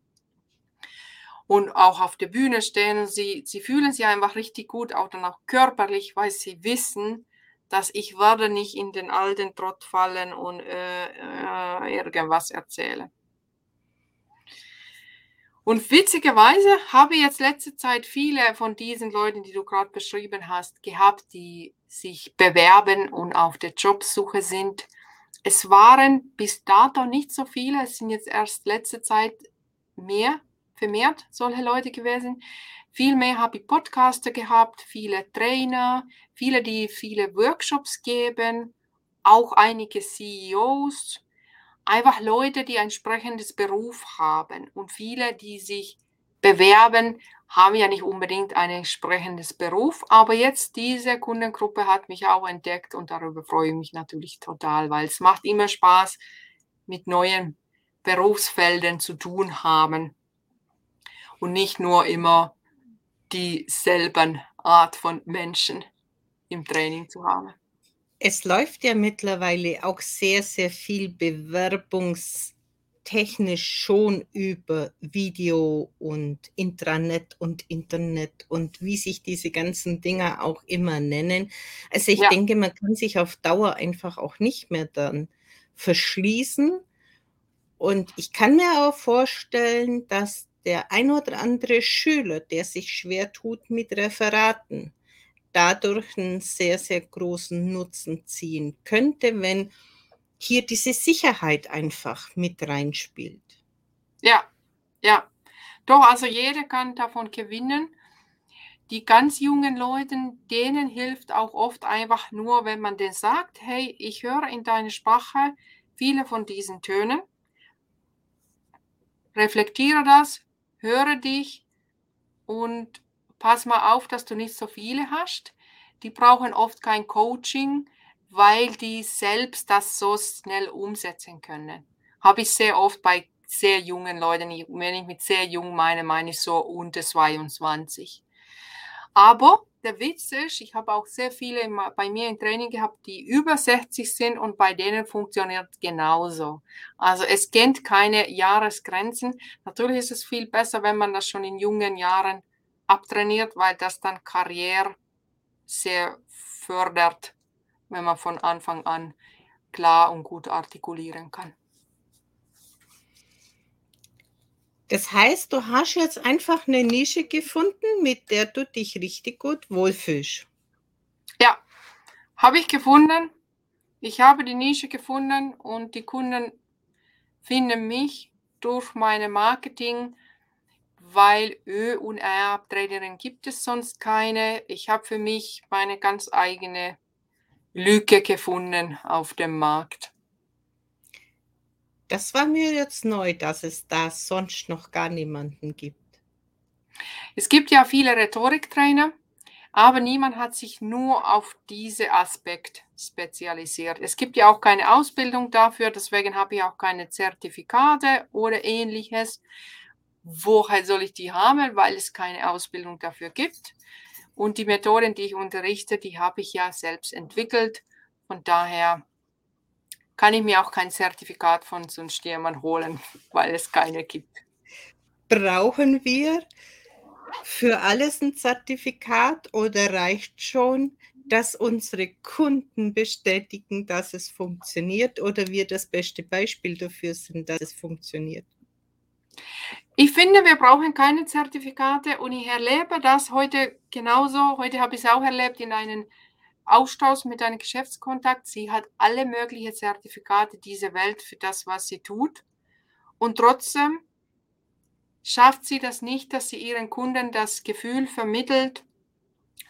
und auch auf der Bühne stehen. Sie, sie fühlen sich einfach richtig gut, auch dann auch körperlich, weil sie wissen, dass ich werde nicht in den alten Trott fallen und äh, äh, irgendwas erzählen. Und witzigerweise habe ich jetzt letzte Zeit viele von diesen Leuten, die du gerade beschrieben hast, gehabt, die sich bewerben und auf der Jobsuche sind es waren bis dato nicht so viele, es sind jetzt erst letzte Zeit mehr, vermehrt solche Leute gewesen. Vielmehr habe ich Podcaster gehabt, viele Trainer, viele, die viele Workshops geben, auch einige CEOs, einfach Leute, die ein sprechendes Beruf haben. Und viele, die sich bewerben, haben ja nicht unbedingt ein entsprechendes Beruf, aber jetzt diese Kundengruppe hat mich auch entdeckt und darüber freue ich mich natürlich total, weil es macht immer Spaß, mit neuen Berufsfeldern zu tun haben und nicht nur immer dieselben Art von Menschen im Training zu haben. Es läuft ja mittlerweile auch sehr, sehr viel Bewerbungs- technisch schon über Video und Intranet und Internet und wie sich diese ganzen Dinger auch immer nennen. Also ich ja. denke, man kann sich auf Dauer einfach auch nicht mehr dann verschließen. Und ich kann mir auch vorstellen, dass der ein oder andere Schüler, der sich schwer tut mit Referaten, dadurch einen sehr, sehr großen Nutzen ziehen könnte, wenn hier diese Sicherheit einfach mit reinspielt. Ja, ja. Doch, also jeder kann davon gewinnen. die ganz jungen Leuten, denen hilft auch oft einfach nur, wenn man denen sagt, hey, ich höre in deiner Sprache viele von diesen Tönen, reflektiere das, höre dich und pass mal auf, dass du nicht so viele hast. Die brauchen oft kein Coaching, weil die selbst das so schnell umsetzen können. Habe ich sehr oft bei sehr jungen Leuten, wenn ich mit sehr jung meine, meine ich so unter 22. Aber der Witz ist, ich habe auch sehr viele bei mir im Training gehabt, die über 60 sind und bei denen funktioniert genauso. Also es kennt keine Jahresgrenzen. Natürlich ist es viel besser, wenn man das schon in jungen Jahren abtrainiert, weil das dann Karriere sehr fördert, wenn man von Anfang an klar und gut artikulieren kann. Das heißt, du hast jetzt einfach eine Nische gefunden, mit der du dich richtig gut wohlfühlst. Ja, habe ich gefunden. Ich habe die Nische gefunden und die Kunden finden mich durch meine Marketing, weil Ö- und R-Abtraderin gibt es sonst keine. Ich habe für mich meine ganz eigene Lücke gefunden auf dem Markt. Das war mir jetzt neu, dass es da sonst noch gar niemanden gibt. Es gibt ja viele Rhetoriktrainer, aber niemand hat sich nur auf diesen Aspekt spezialisiert. Es gibt ja auch keine Ausbildung dafür, deswegen habe ich auch keine Zertifikate oder ähnliches. Woher soll ich die haben, weil es keine Ausbildung dafür gibt? Und die Methoden, die ich unterrichte, die habe ich ja selbst entwickelt. Von daher kann ich mir auch kein Zertifikat von so einem Stiermann holen, weil es keine gibt. Brauchen wir für alles ein Zertifikat oder reicht schon, dass unsere Kunden bestätigen, dass es funktioniert oder wir das beste Beispiel dafür sind, dass es funktioniert? Ich finde, wir brauchen keine Zertifikate und ich erlebe das heute genauso. Heute habe ich es auch erlebt in einem Austausch mit einem Geschäftskontakt. Sie hat alle möglichen Zertifikate dieser Welt für das, was sie tut. Und trotzdem schafft sie das nicht, dass sie ihren Kunden das Gefühl vermittelt,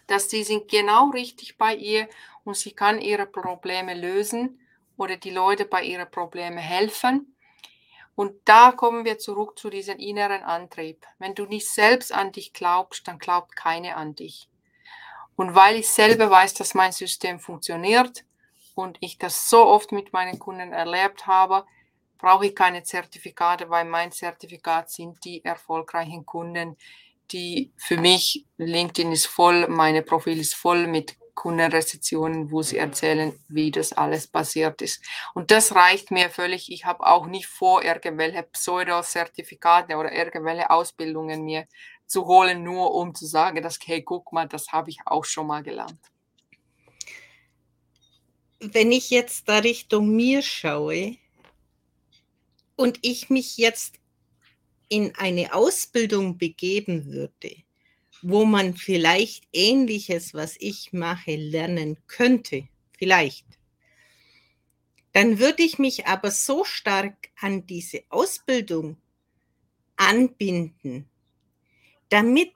dass sie sind genau richtig bei ihr und sie kann ihre Probleme lösen oder die Leute bei ihren Problemen helfen. Und da kommen wir zurück zu diesem inneren Antrieb. Wenn du nicht selbst an dich glaubst, dann glaubt keine an dich. Und weil ich selber weiß, dass mein System funktioniert und ich das so oft mit meinen Kunden erlebt habe, brauche ich keine Zertifikate, weil mein Zertifikat sind die erfolgreichen Kunden, die für mich, LinkedIn ist voll, meine Profil ist voll mit Kundenrezensionen, wo sie erzählen, wie das alles passiert ist. Und das reicht mir völlig. Ich habe auch nicht vor, irgendwelche Pseudo-Zertifikate oder irgendwelche Ausbildungen mir zu holen, nur um zu sagen, dass, hey, guck mal, das habe ich auch schon mal gelernt. Wenn ich jetzt da Richtung mir schaue und ich mich jetzt in eine Ausbildung begeben würde, wo man vielleicht ähnliches, was ich mache, lernen könnte, vielleicht, dann würde ich mich aber so stark an diese Ausbildung anbinden, damit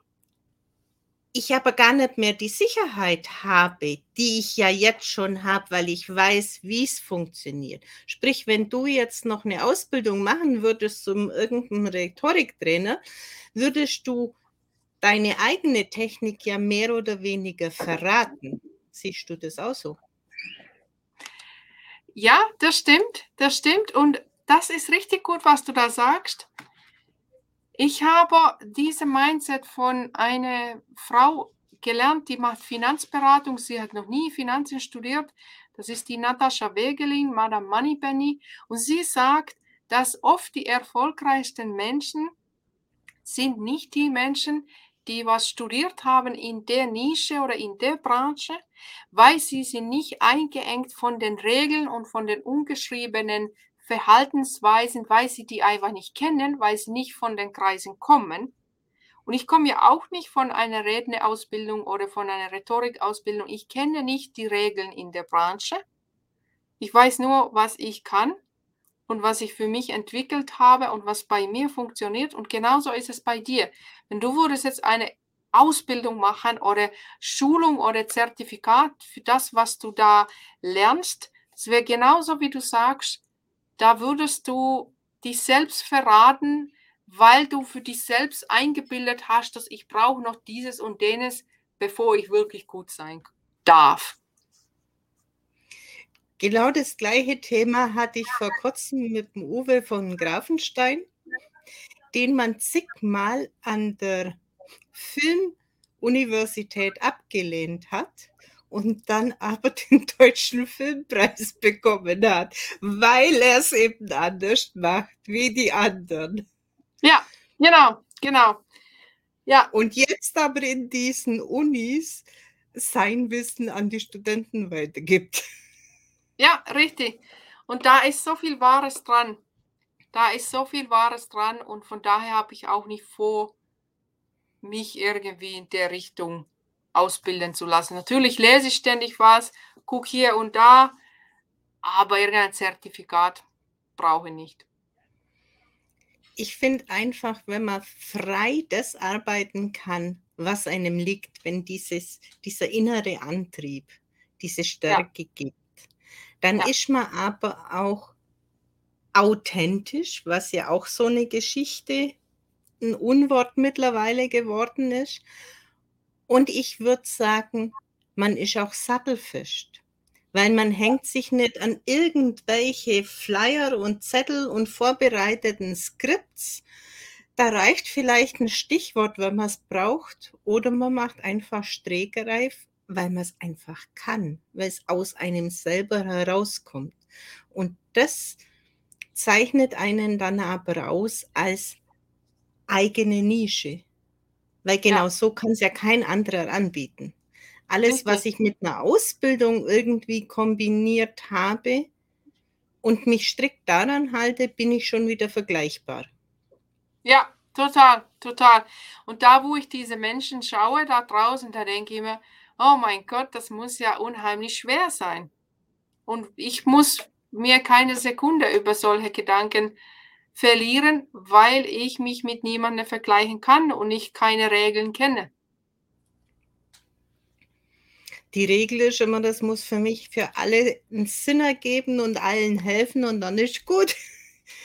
ich aber gar nicht mehr die Sicherheit habe, die ich ja jetzt schon habe, weil ich weiß, wie es funktioniert. Sprich, wenn du jetzt noch eine Ausbildung machen würdest zum irgendeinem Rhetoriktrainer, würdest du deine eigene Technik ja mehr oder weniger verraten. Siehst du das auch so? Ja, das stimmt, das stimmt. Und das ist richtig gut, was du da sagst. Ich habe diese Mindset von einer Frau gelernt, die macht Finanzberatung. Sie hat noch nie Finanzen studiert. Das ist die Natascha Wegelin, Madame Moneypenny. Und sie sagt, dass oft die erfolgreichsten Menschen sind nicht die Menschen, die was studiert haben in der Nische oder in der Branche, weil sie sind nicht eingeengt von den Regeln und von den ungeschriebenen Verhaltensweisen, weil sie die einfach nicht kennen, weil sie nicht von den Kreisen kommen. Und ich komme ja auch nicht von einer Redneausbildung oder von einer Rhetorikausbildung. Ich kenne nicht die Regeln in der Branche. Ich weiß nur, was ich kann und was ich für mich entwickelt habe und was bei mir funktioniert. Und genauso ist es bei dir. Wenn du würdest jetzt eine Ausbildung machen oder Schulung oder Zertifikat für das, was du da lernst. Es wäre genauso, wie du sagst, da würdest du dich selbst verraten, weil du für dich selbst eingebildet hast, dass ich brauche noch dieses und jenes, bevor ich wirklich gut sein darf. Genau das gleiche Thema hatte ich vor kurzem mit dem Uwe von Grafenstein, den man zigmal an der Filmuniversität abgelehnt hat und dann aber den deutschen Filmpreis bekommen hat, weil er es eben anders macht wie die anderen. Ja, genau, genau. Ja. Und jetzt aber in diesen Unis sein Wissen an die Studenten weitergibt. Ja, richtig. Und da ist so viel Wahres dran. Da ist so viel Wahres dran und von daher habe ich auch nicht vor, mich irgendwie in der Richtung ausbilden zu lassen. Natürlich lese ich ständig was, gucke hier und da, aber irgendein Zertifikat brauche ich nicht. Ich finde einfach, wenn man frei das arbeiten kann, was einem liegt, wenn dieses, dieser innere Antrieb, diese Stärke ja. gibt, dann ja. ist man aber auch authentisch, was ja auch so eine Geschichte, ein Unwort mittlerweile geworden ist. Und ich würde sagen, man ist auch sattelfischt, weil man hängt sich nicht an irgendwelche Flyer und Zettel und vorbereiteten Skripts. Da reicht vielleicht ein Stichwort, wenn man es braucht, oder man macht einfach Strägereif weil man es einfach kann, weil es aus einem selber herauskommt. Und das zeichnet einen dann aber aus als eigene Nische. Weil genau ja. so kann es ja kein anderer anbieten. Alles, was ich mit einer Ausbildung irgendwie kombiniert habe und mich strikt daran halte, bin ich schon wieder vergleichbar. Ja, total, total. Und da, wo ich diese Menschen schaue, da draußen, da denke ich mir, oh mein Gott, das muss ja unheimlich schwer sein. Und ich muss mir keine Sekunde über solche Gedanken verlieren, weil ich mich mit niemandem vergleichen kann und ich keine Regeln kenne. Die Regel ist immer, das muss für mich für alle einen Sinn ergeben und allen helfen und dann ist gut.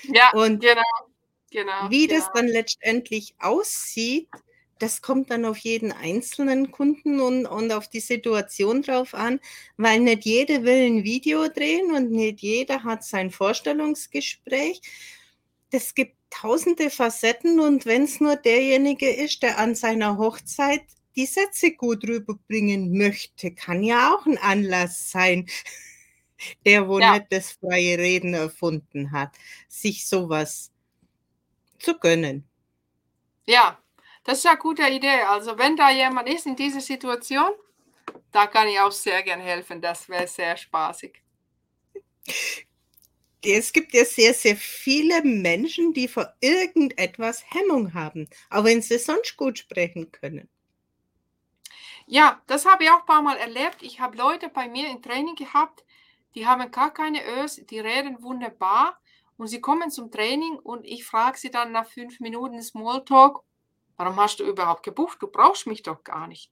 Ja, und genau. genau wie genau. das dann letztendlich aussieht, das kommt dann auf jeden einzelnen Kunden und, und auf die Situation drauf an, weil nicht jeder will ein Video drehen und nicht jeder hat sein Vorstellungsgespräch. Das gibt tausende Facetten und wenn es nur derjenige ist, der an seiner Hochzeit die Sätze gut rüberbringen möchte, kann ja auch ein Anlass sein, der wo ja. nicht das freie Reden erfunden hat, sich sowas zu gönnen. Ja, das ist eine gute Idee. Also wenn da jemand ist in dieser Situation, da kann ich auch sehr gern helfen. Das wäre sehr spaßig. Es gibt ja sehr, sehr viele Menschen, die vor irgendetwas Hemmung haben, auch wenn sie sonst gut sprechen können. Ja, das habe ich auch ein paar Mal erlebt. Ich habe Leute bei mir im Training gehabt, die haben gar keine Ös, die reden wunderbar und sie kommen zum Training und ich frage sie dann nach fünf Minuten Smalltalk, Warum hast du überhaupt gebucht? Du brauchst mich doch gar nicht.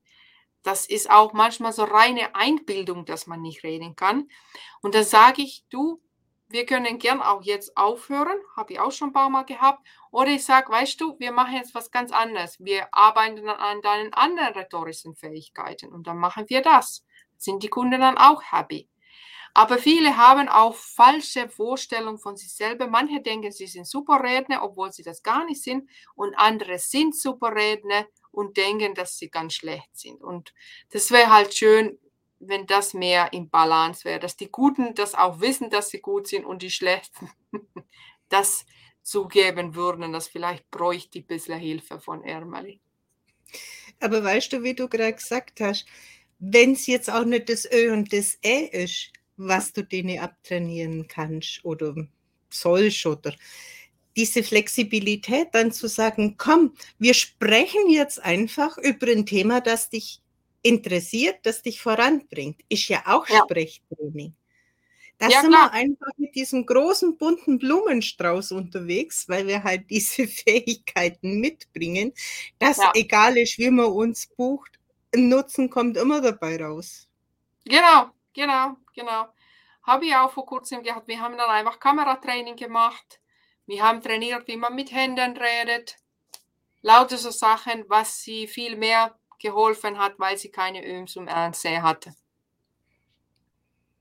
Das ist auch manchmal so reine Einbildung, dass man nicht reden kann. Und da sage ich, du, wir können gern auch jetzt aufhören, habe ich auch schon ein paar Mal gehabt. Oder ich sage, weißt du, wir machen jetzt was ganz anderes. Wir arbeiten an deinen anderen rhetorischen Fähigkeiten und dann machen wir das. Sind die Kunden dann auch happy? Aber viele haben auch falsche Vorstellungen von sich selber. Manche denken, sie sind Superredner, obwohl sie das gar nicht sind. Und andere sind Superredner und denken, dass sie ganz schlecht sind. Und das wäre halt schön, wenn das mehr im Balance wäre, dass die Guten das auch wissen, dass sie gut sind und die Schlechten das zugeben würden. Das vielleicht bräuchte ein bisschen Hilfe von Ermeli. Aber weißt du, wie du gerade gesagt hast, wenn es jetzt auch nicht das Ö und das Ä ist, was du denen abtrainieren kannst oder sollst oder diese Flexibilität dann zu sagen, komm, wir sprechen jetzt einfach über ein Thema, das dich interessiert, das dich voranbringt, ist ja auch ja. Sprechtraining. Da Ja, sind klar. wir einfach mit diesem großen bunten Blumenstrauß unterwegs, weil wir halt diese Fähigkeiten mitbringen, dass Ja. egal ist, wie man uns bucht, 'n Nutzen kommt immer dabei raus. Genau, genau, genau. Habe ich auch vor Kurzem gehabt. Wir haben dann einfach Kameratraining gemacht. Wir haben trainiert, wie man mit Händen redet. Lauter so Sachen, was sie viel mehr geholfen hat, weil sie keine Öms und Ängste hatte.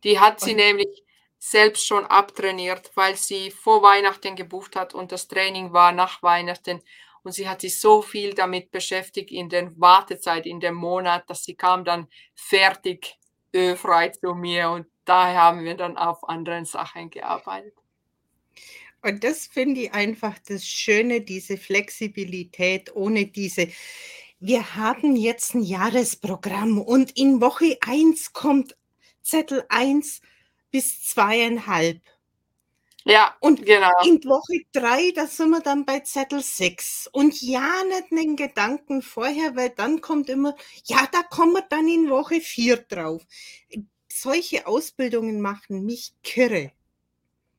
Die hat sie Und nämlich selbst schon abtrainiert, weil sie vor Weihnachten gebucht hat und das Training war nach Weihnachten. Und sie hat sich so viel damit beschäftigt in der Wartezeit, in dem Monat, dass sie kam dann fertig, ölfrei zu mir und daher haben wir dann auf anderen Sachen gearbeitet. Und das finde ich einfach das Schöne, diese Flexibilität ohne diese wir haben jetzt 'n Jahresprogramm und in Woche 1 kommt Zettel 1 bis 2,5. Ja, Und genau. in Woche 3, da sind wir dann bei Zettel 6. Und ja nicht 'nen Gedanken vorher, weil dann kommt immer: „Ja, da kommen wir dann in Woche 4 drauf.“ Äh, solche Ausbildungen machen mich kirre.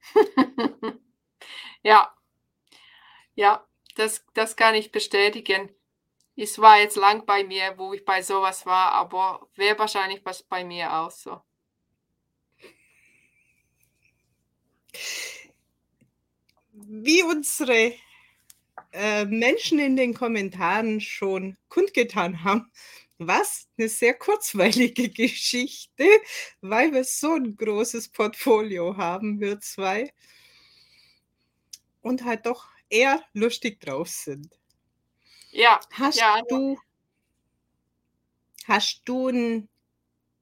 Ja. Ja, das das kann ich bestätigen. Es war jetzt lang bei mir, wo ich bei so was war, aber wäre wahrscheinlich was bei mir auch so. Wie unsere, äh, Menschen in den Kommentaren schon kundgetan haben, war's 'ne sehr kurzweilige Geschichte, weil wir so 'n großes Portfolio haben, wir 2. Und halt doch eher lustig drauf sind. Ja, Hast ja, du hast du 'n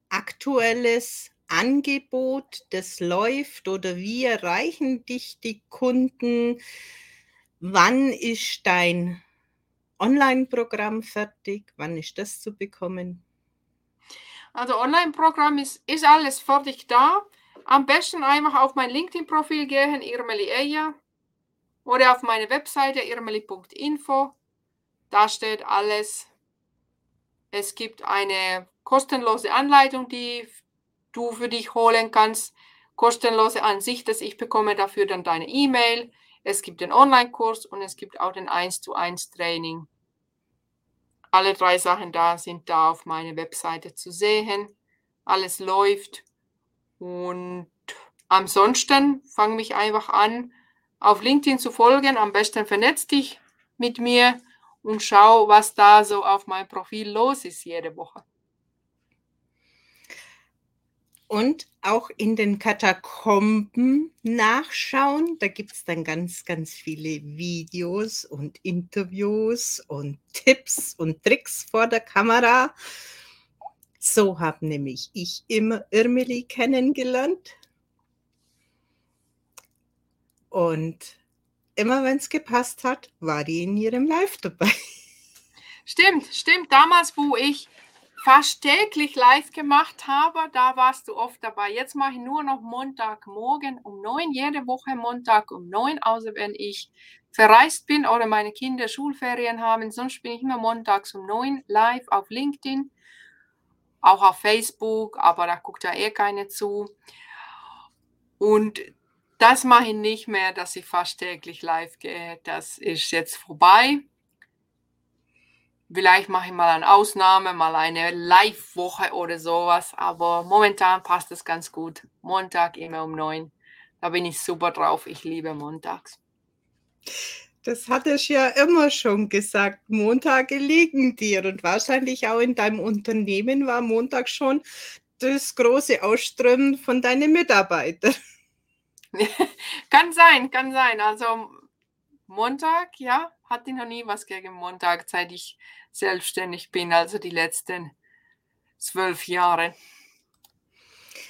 aktuelles Angebot, das läuft oder wie erreichen dich die Kunden? Wann ist dein Onlineprogramm fertig? Wann ist das zu bekommen? Also Onlineprogramm ist ist alles fertig da. Am besten einfach auf mein LinkedIn-Profil gehen, Irmeli Eja, oder auf meine Webseite irmeli.info. Da steht alles. Es gibt eine kostenlose Anleitung, die du für dich holen kannst. Kostenlose Ansicht, dass ich bekomme dafür dann deine E-Mail. Es gibt den Onlinekurs und es gibt auch den Eins-zu-eins-Training. Alle 3 Sachen da sind da auf meiner Webseite zu sehen. Alles läuft. Und ansonsten fang mich einfach an, auf LinkedIn zu folgen. Am besten vernetz dich mit mir und schau, was da so auf meinem Profil los ist jede Woche. Und auch in den Katakomben nachschauen. Da gibt's dann ganz, ganz viele Videos und Interviews und Tipps und Tricks vor der Kamera. So habe nämlich ich immer Irmeli kennengelernt. Und immer wenn's gepasst hat, war die in ihrem Live dabei. Stimmt, stimmt. Damals, wo ich fast täglich live gemacht habe, da warst du oft dabei. Jetzt mache ich nur noch Montagmorgen um 9, jede Woche Montag um 9, außer wenn ich verreist bin oder meine Kinder Schulferien haben. Sonst bin ich immer montags um 9 live auf LinkedIn, auch auf Facebook, aber da guckt ja eh keiner zu. Und das mache ich nicht mehr, dass ich fast täglich live gehe. Das ist jetzt vorbei. Vielleicht mache ich mal eine Ausnahme, mal eine Live-Woche oder so was, aber momentan passt es ganz gut. Montag immer um 9. Da bin ich super drauf. Ich liebe montags. Das hattest ja immer schon gesagt. Montage liegen dir und wahrscheinlich auch in deinem Unternehmen war Montag schon das große Ausströmen von deinen Mitarbeiter. Kann sein, kann sein. Also Montag, ja, hatte ich noch nie was gegen Montag, seit ich selbstständig bin, also die letzten 12 Jahre.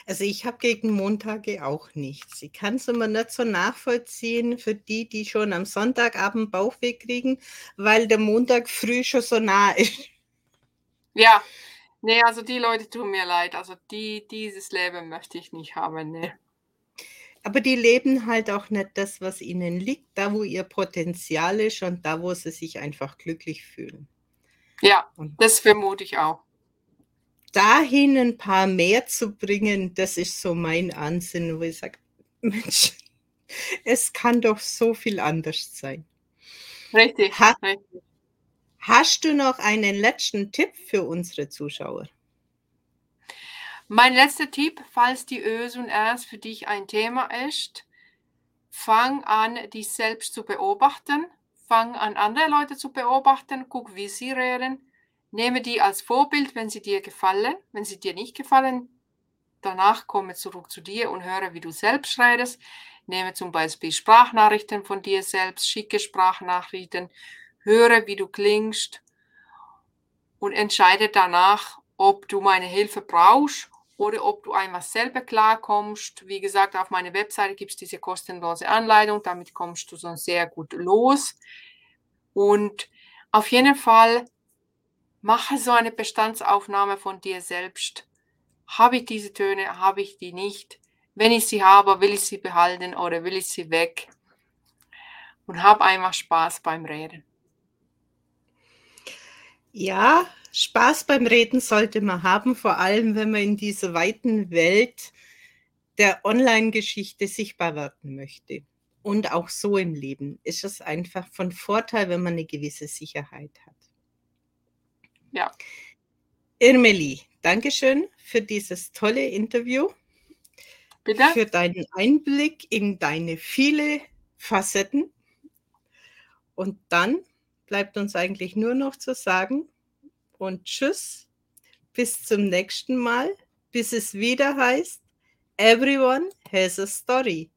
Also, ich habe gegen Montage auch nichts. Ich kann's immer nicht so nachvollziehen für die, die schon am Sonntagabend Bauchweh kriegen, weil der Montag früh schon so nah ist. Ja, ne, also die Leute tun mir leid. Also die dieses Leben möchte ich nicht haben, ne. Aber die leben halt auch nicht das, was ihnen liegt, da wo ihr Potenzial ist und da, wo sie sich einfach glücklich fühlen. Ja, das vermute ich auch. dahin ein paar mehr zu bringen, das ist so mein Ansinnen, wo ich sage, Mensch, es kann doch so viel anders sein. Richtig, Ha richtig. Hast du noch einen letzten Tipp für unsere Zuschauer? Mein letzter Tipp, falls die Ös und Rs für dich ein Thema ist, fang an, dich selbst zu beobachten. Fang an, andere Leute zu beobachten. Guck, wie sie reden. Nehme die als Vorbild, wenn sie dir gefallen. Wenn sie dir nicht gefallen, danach komme zurück zu dir und höre, wie du selbst redest. Nehme zum Beispiel Sprachnachrichten von dir selbst, schicke Sprachnachrichten, höre, wie du klingst und entscheide danach, ob du meine Hilfe brauchst oder ob du einfach selber klarkommst. Wie gesagt, auf meiner Webseite gibt es diese kostenlose Anleitung, damit kommst du so sehr gut los. Und auf jeden Fall mache so eine Bestandsaufnahme von dir selbst. Habe ich diese Töne, habe ich die nicht? Wenn ich sie habe, will ich sie behalten oder will ich sie weg? Und habe einfach Spaß beim Reden. Ja, Spaß beim Reden sollte man haben, vor allem wenn man in dieser weiten Welt der Online-Geschichte sichtbar werden möchte. Und auch so im Leben ist es einfach von Vorteil, wenn man eine gewisse Sicherheit hat. Ja. Irmeli, Dankeschön für dieses tolle Interview. Bitte? Für deinen Einblick in deine viele Facetten. Und dann bleibt uns eigentlich nur noch zu sagen und tschüss, bis zum nächsten Mal, bis es wieder heißt, Everyone has a story.